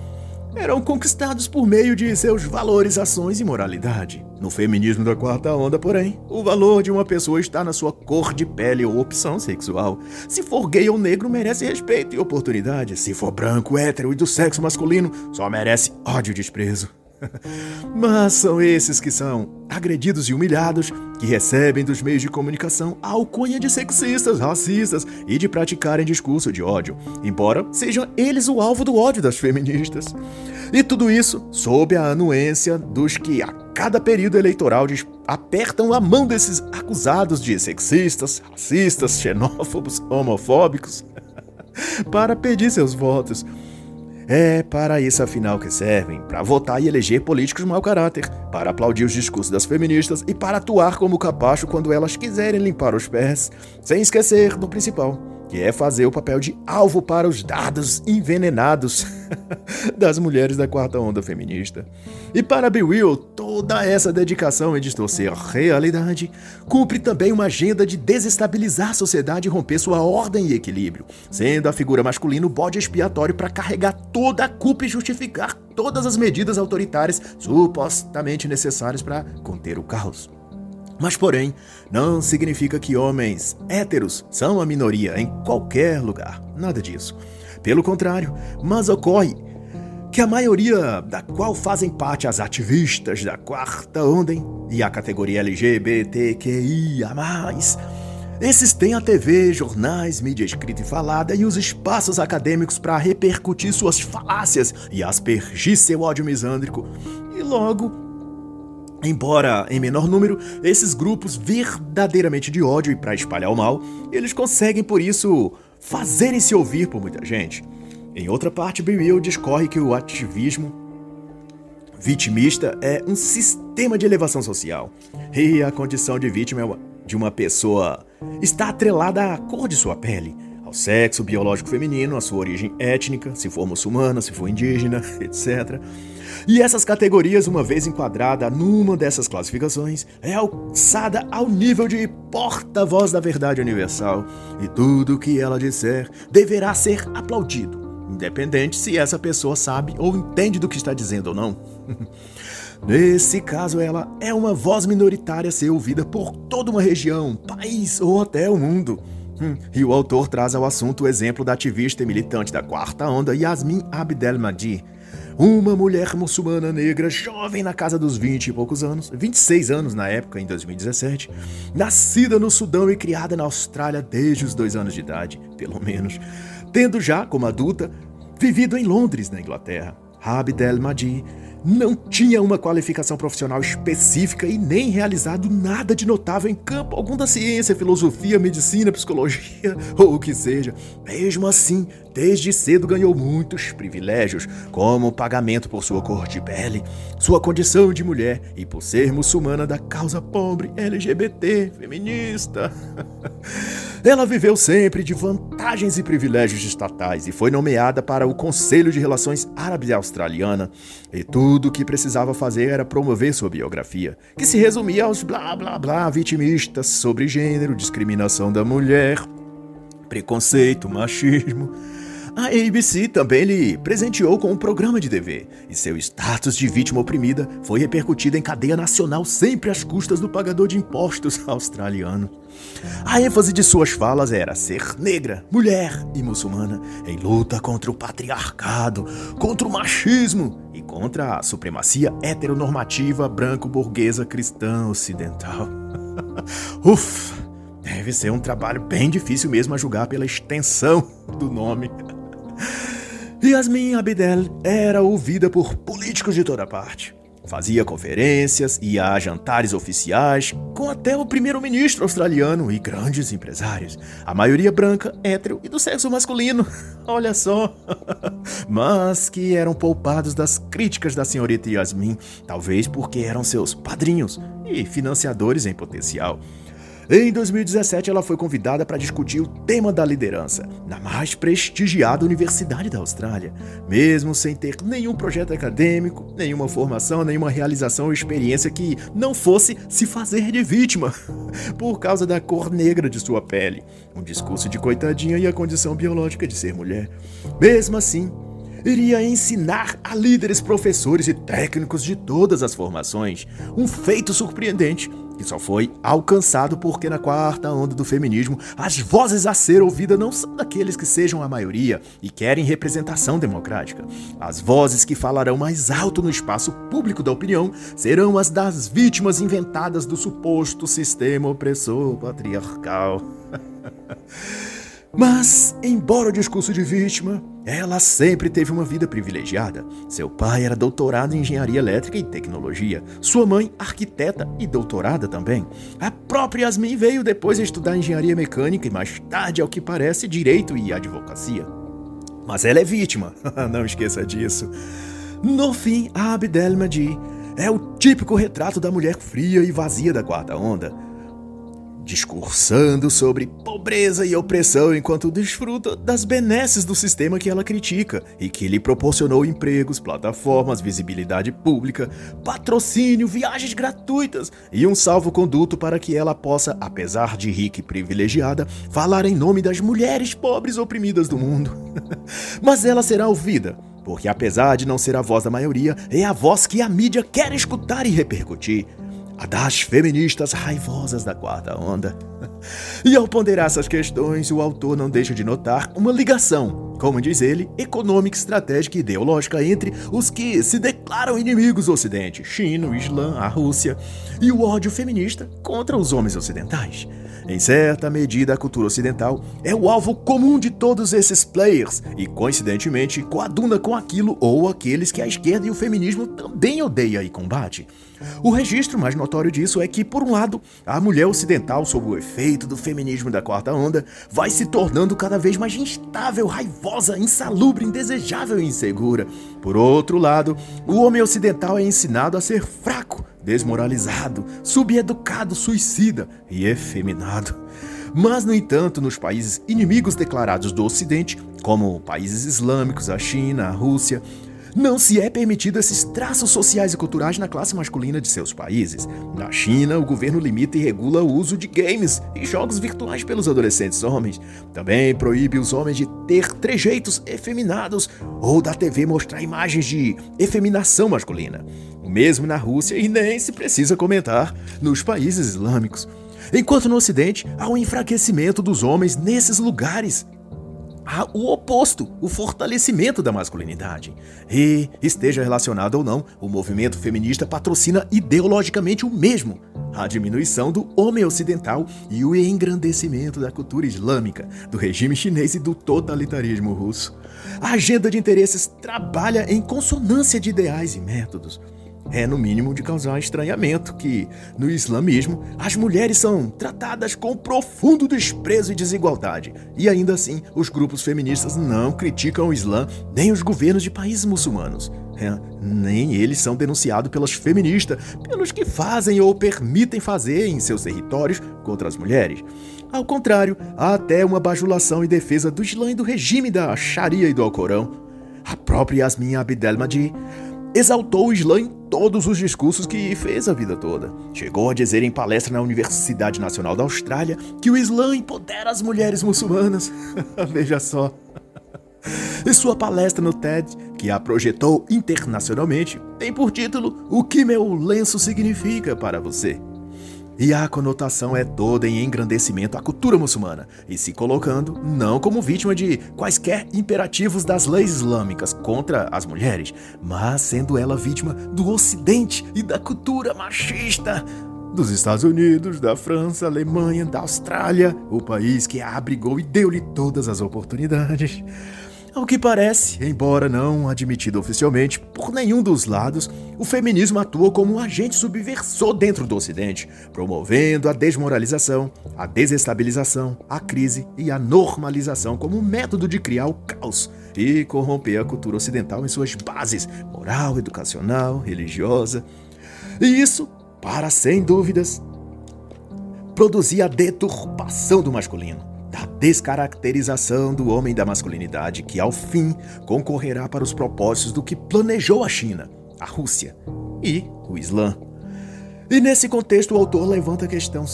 Speaker 1: eram conquistados por meio de seus valores, ações e moralidade. No feminismo da quarta onda, porém, o valor de uma pessoa está na sua cor de pele ou opção sexual. Se for gay ou negro, merece respeito e oportunidade. Se for branco, hétero e do sexo masculino, só merece ódio e desprezo. <laughs> Mas são esses que são agredidos e humilhados que recebem dos meios de comunicação a alcunha de sexistas, racistas e de praticarem discurso de ódio, embora sejam eles o alvo do ódio das feministas. E tudo isso sob a anuência dos que a cada período eleitoral apertam a mão desses acusados de sexistas, racistas, xenófobos, homofóbicos <laughs> para pedir seus votos é para isso afinal que servem, para votar e eleger políticos mau caráter, para aplaudir os discursos das feministas e para atuar como capacho quando elas quiserem limpar os pés, sem esquecer do principal, que é fazer o papel de alvo para os dados envenenados <laughs> das mulheres da quarta onda feminista. E para Bill Will, toda essa dedicação em distorcer a realidade cumpre também uma agenda de desestabilizar a sociedade e romper sua ordem e equilíbrio, sendo a figura masculina o bode expiatório para carregar toda a culpa e justificar todas as medidas autoritárias supostamente necessárias para conter o caos. Mas, porém, não significa que homens héteros são a minoria em qualquer lugar. Nada disso. Pelo contrário, mas ocorre que a maioria da qual fazem parte as ativistas da quarta onda e a categoria LGBTQIA+, esses têm a TV, jornais, mídia escrita e falada e os espaços acadêmicos para repercutir suas falácias e aspergir seu ódio misândrico. E logo Embora em menor número, esses grupos verdadeiramente de ódio e para espalhar o mal, eles conseguem por isso fazerem-se ouvir por muita gente. Em outra parte, Bill discorre que o ativismo vitimista é um sistema de elevação social e a condição de vítima de uma pessoa está atrelada à cor de sua pele, ao sexo biológico feminino, à sua origem étnica, se for muçulmana, se for indígena, <laughs> etc. E essas categorias, uma vez enquadrada numa dessas classificações, é alçada ao nível de porta-voz da verdade universal, e tudo o que ela disser deverá ser aplaudido, independente se essa pessoa sabe ou entende do que está dizendo ou não. <laughs> Nesse caso, ela é uma voz minoritária a ser ouvida por toda uma região, país ou até o mundo. Hum, e o autor traz ao assunto o exemplo da ativista e militante da quarta onda Yasmin Abdelmadi, uma mulher muçulmana negra, jovem na casa dos 20 e poucos anos, 26 anos na época, em 2017, nascida no Sudão e criada na Austrália desde os dois anos de idade, pelo menos, tendo já, como adulta, vivido em Londres, na Inglaterra. Abd el-Mahdi não tinha uma qualificação profissional específica e nem realizado nada de notável em campo algum da ciência, filosofia, medicina, psicologia <laughs> ou o que seja. Mesmo assim, desde cedo ganhou muitos privilégios, como pagamento por sua cor de pele, sua condição de mulher e por ser muçulmana da causa pobre, LGBT, feminista. <laughs> Ela viveu sempre de vantagens e privilégios estatais e foi nomeada para o Conselho de Relações Árabe-Australiana. E tudo o que precisava fazer era promover sua biografia, que se resumia aos blá blá blá vitimistas sobre gênero, discriminação da mulher, preconceito, machismo. A ABC também lhe presenteou com um programa de TV, e seu status de vítima oprimida foi repercutido em cadeia nacional sempre às custas do pagador de impostos <laughs> australiano. A ênfase de suas falas era ser negra, mulher e muçulmana em luta contra o patriarcado, contra o machismo e contra a supremacia heteronormativa branco-burguesa cristã ocidental. <laughs> Ufa! Deve ser um trabalho bem difícil mesmo a julgar pela extensão do nome. Yasmin Abdel era ouvida por políticos de toda parte. Fazia conferências, ia a jantares oficiais, com até o primeiro-ministro australiano e grandes empresários, a maioria branca, hétero e do sexo masculino. <laughs> Olha só! <laughs> Mas que eram poupados das críticas da senhorita Yasmin, talvez porque eram seus padrinhos e financiadores em potencial. Em 2017, ela foi convidada para discutir o tema da liderança na mais prestigiada universidade da Austrália, mesmo sem ter nenhum projeto acadêmico, nenhuma formação, nenhuma realização ou experiência que não fosse se fazer de vítima <laughs> por causa da cor negra de sua pele, um discurso de coitadinha e a condição biológica de ser mulher. Mesmo assim, iria ensinar a líderes, professores e técnicos de todas as formações, um feito surpreendente que só foi alcançado porque na quarta onda do feminismo as vozes a ser ouvidas não são daqueles que sejam a maioria e querem representação democrática. As vozes que falarão mais alto no espaço público da opinião serão as das vítimas inventadas do suposto sistema opressor patriarcal. <laughs> Mas, embora o discurso de vítima, ela sempre teve uma vida privilegiada. Seu pai era doutorado em engenharia elétrica e tecnologia, sua mãe, arquiteta e doutorada também. A própria Yasmin veio depois estudar engenharia mecânica e mais tarde, ao que parece, direito e advocacia. Mas ela é vítima, <laughs> não esqueça disso. No fim, a Abdelmadi é o típico retrato da mulher fria e vazia da quarta onda discursando sobre pobreza e opressão enquanto desfruta das benesses do sistema que ela critica e que lhe proporcionou empregos, plataformas, visibilidade pública, patrocínio, viagens gratuitas e um salvo-conduto para que ela possa, apesar de rica e privilegiada, falar em nome das mulheres pobres oprimidas do mundo. <laughs> Mas ela será ouvida porque apesar de não ser a voz da maioria, é a voz que a mídia quer escutar e repercutir a das feministas raivosas da quarta onda. <laughs> E ao ponderar essas questões, o autor não deixa de notar uma ligação, como diz ele, econômica, estratégica e ideológica entre os que se declaram inimigos do Ocidente, China, o Islã, a Rússia, e o ódio feminista contra os homens ocidentais. Em certa medida, a cultura ocidental é o alvo comum de todos esses players e, coincidentemente, coaduna com aquilo ou aqueles que a esquerda e o feminismo também odeia e combate. O registro mais notório disso é que, por um lado, a mulher ocidental, sob o efeito do feminismo da quarta onda, vai se tornando cada vez mais instável, raivosa, insalubre, indesejável e insegura. Por outro lado, o homem ocidental é ensinado a ser fraco, desmoralizado, subeducado, suicida e efeminado. Mas, no entanto, nos países inimigos declarados do Ocidente, como países islâmicos, a China, a Rússia, não se é permitido esses traços sociais e culturais na classe masculina de seus países. Na China, o governo limita e regula o uso de games e jogos virtuais pelos adolescentes homens. Também proíbe os homens de ter trejeitos efeminados ou da TV mostrar imagens de efeminação masculina. O mesmo na Rússia e nem se precisa comentar nos países islâmicos. Enquanto no Ocidente há um enfraquecimento dos homens nesses lugares o oposto, o fortalecimento da masculinidade. E, esteja relacionado ou não, o movimento feminista patrocina ideologicamente o mesmo: a diminuição do homem ocidental e o engrandecimento da cultura islâmica, do regime chinês e do totalitarismo russo. A agenda de interesses trabalha em consonância de ideais e métodos é no mínimo de causar estranhamento que, no islamismo, as mulheres são tratadas com profundo desprezo e desigualdade. E ainda assim, os grupos feministas não criticam o Islã nem os governos de países muçulmanos. É, nem eles são denunciados pelas feministas, pelos que fazem ou permitem fazer em seus territórios contra as mulheres. Ao contrário, há até uma bajulação em defesa do Islã e do regime da Sharia e do Alcorão. A própria Yasmin Abdelmadi exaltou o Islã em todos os discursos que fez a vida toda. Chegou a dizer em palestra na Universidade Nacional da Austrália que o Islã empodera as mulheres muçulmanas. <laughs> Veja só. E sua palestra no TED, que a projetou internacionalmente, tem por título O que meu lenço significa para você. E a conotação é toda em engrandecimento à cultura muçulmana e se colocando não como vítima de quaisquer imperativos das leis islâmicas contra as mulheres, mas sendo ela vítima do Ocidente e da cultura machista dos Estados Unidos, da França, Alemanha, da Austrália, o país que a abrigou e deu-lhe todas as oportunidades. Ao que parece, embora não admitido oficialmente por nenhum dos lados, o feminismo atua como um agente subversor dentro do Ocidente, promovendo a desmoralização, a desestabilização, a crise e a normalização como um método de criar o caos e corromper a cultura ocidental em suas bases moral, educacional, religiosa. E isso, para sem dúvidas, produzir a deturpação do masculino da descaracterização do homem da masculinidade, que ao fim concorrerá para os propósitos do que planejou a China, a Rússia e o Islã. E nesse contexto, o autor levanta a questão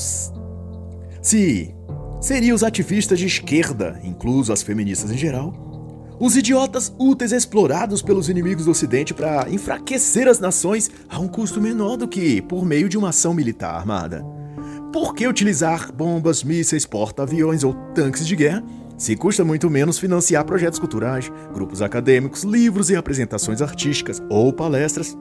Speaker 1: se seriam os ativistas de esquerda, incluso as feministas em geral, os idiotas úteis explorados pelos inimigos do Ocidente para enfraquecer as nações a um custo menor do que por meio de uma ação militar armada. Por que utilizar bombas, mísseis, porta-aviões ou tanques de guerra se custa muito menos financiar projetos culturais, grupos acadêmicos, livros e apresentações artísticas ou palestras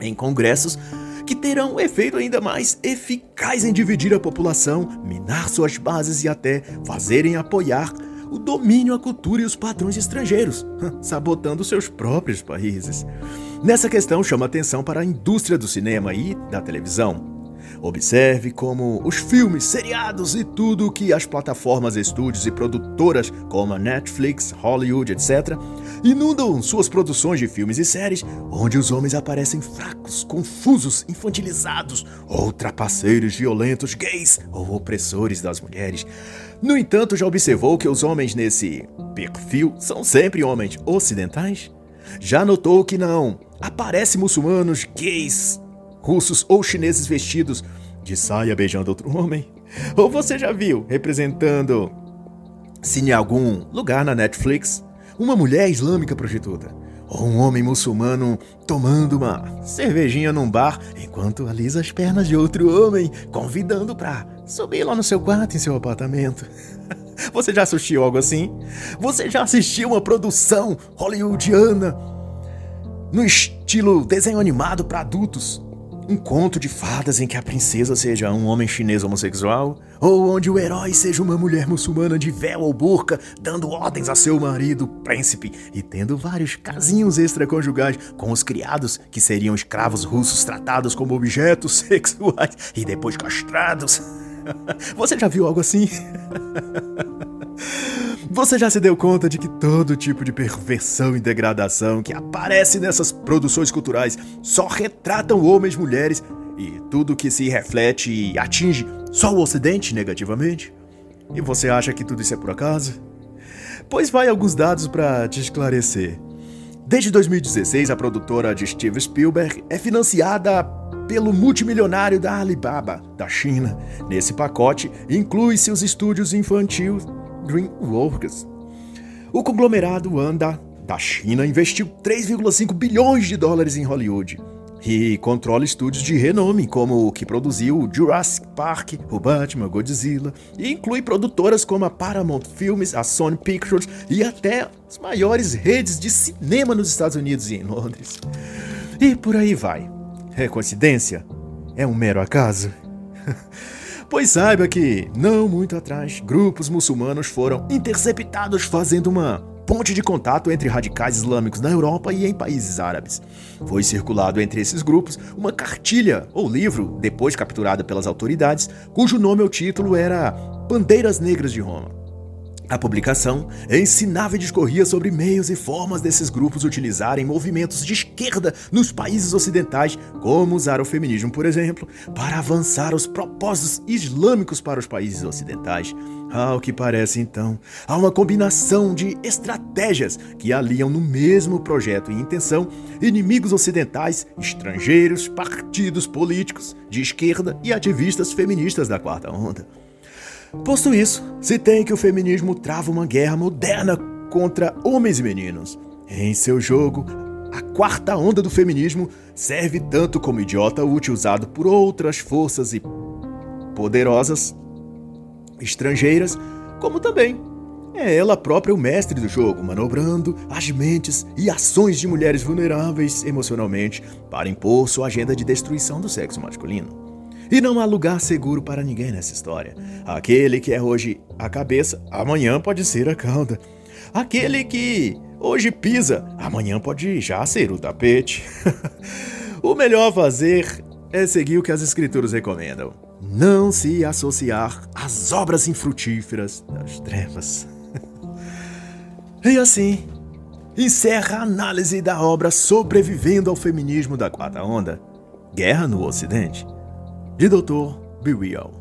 Speaker 1: em congressos que terão um efeito ainda mais eficaz em dividir a população, minar suas bases e até fazerem apoiar o domínio, a cultura e os padrões estrangeiros, <laughs> sabotando seus próprios países. Nessa questão, chama atenção para a indústria do cinema e da televisão. Observe como os filmes, seriados e tudo que as plataformas, estúdios e produtoras como a Netflix, Hollywood, etc., inundam suas produções de filmes e séries onde os homens aparecem fracos, confusos, infantilizados, ou trapaceiros violentos, gays ou opressores das mulheres. No entanto, já observou que os homens nesse perfil são sempre homens ocidentais? Já notou que não aparecem muçulmanos, gays, russos ou chineses vestidos de saia beijando outro homem? Ou você já viu representando, se em algum lugar na Netflix, uma mulher islâmica prostituta? Ou um homem muçulmano tomando uma cervejinha num bar enquanto alisa as pernas de outro homem, convidando pra subir lá no seu quarto, em seu apartamento? <laughs> Você já assistiu algo assim? Você já assistiu uma produção hollywoodiana no estilo desenho animado para adultos? Um conto de fadas em que a princesa seja um homem chinês homossexual, ou onde o herói seja uma mulher muçulmana de véu ou burca, dando ordens a seu marido, príncipe, e tendo vários casinhos extraconjugais com os criados, que seriam escravos russos tratados como objetos <laughs> sexuais e depois castrados. <laughs> Você já viu algo assim? <laughs> Você já se deu conta de que todo tipo de perversão e degradação que aparece nessas produções culturais só retratam homens, mulheres e tudo que se reflete e atinge só o Ocidente negativamente? E você acha que tudo isso é por acaso? Pois vai alguns dados para te esclarecer. Desde 2016, a produtora de Steve Spielberg é financiada pelo multimilionário da Alibaba, da China. Nesse pacote inclui seus estúdios infantis DreamWorks. O conglomerado anda da China investiu 3,5 bilhões de dólares em Hollywood e controla estúdios de renome como o que produziu Jurassic Park, o Batman, Godzilla, e inclui produtoras como a Paramount Films, a Sony Pictures e até as maiores redes de cinema nos Estados Unidos e em Londres. E por aí vai. É coincidência? É um mero acaso? <laughs> Pois saiba que, não muito atrás, grupos muçulmanos foram interceptados fazendo uma ponte de contato entre radicais islâmicos na Europa e em países árabes. Foi circulado entre esses grupos uma cartilha ou livro, depois capturada pelas autoridades, cujo nome ou título era Bandeiras Negras de Roma. A publicação ensinava e discorria sobre meios e formas desses grupos utilizarem movimentos de esquerda nos países ocidentais, como usar o feminismo, por exemplo, para avançar os propósitos islâmicos para os países ocidentais. Ao que parece, então, há uma combinação de estratégias que aliam no mesmo projeto e intenção inimigos ocidentais, estrangeiros, partidos políticos de esquerda e ativistas feministas da quarta onda. Posto isso, se tem que o feminismo trava uma guerra moderna contra homens e meninos. Em seu jogo, a quarta onda do feminismo serve tanto como idiota útil usado por outras forças e poderosas estrangeiras, como também é ela própria o mestre do jogo, manobrando as mentes e ações de mulheres vulneráveis emocionalmente para impor sua agenda de destruição do sexo masculino. E não há lugar seguro para ninguém nessa história. Aquele que é hoje a cabeça, amanhã pode ser a cauda. Aquele que hoje pisa, amanhã pode já ser o tapete. <laughs> o melhor fazer é seguir o que as escrituras recomendam. Não se associar às obras infrutíferas das trevas. <laughs> e assim, encerra a análise da obra Sobrevivendo ao Feminismo da Quarta Onda, Guerra no Ocidente, de Dr. Be Real.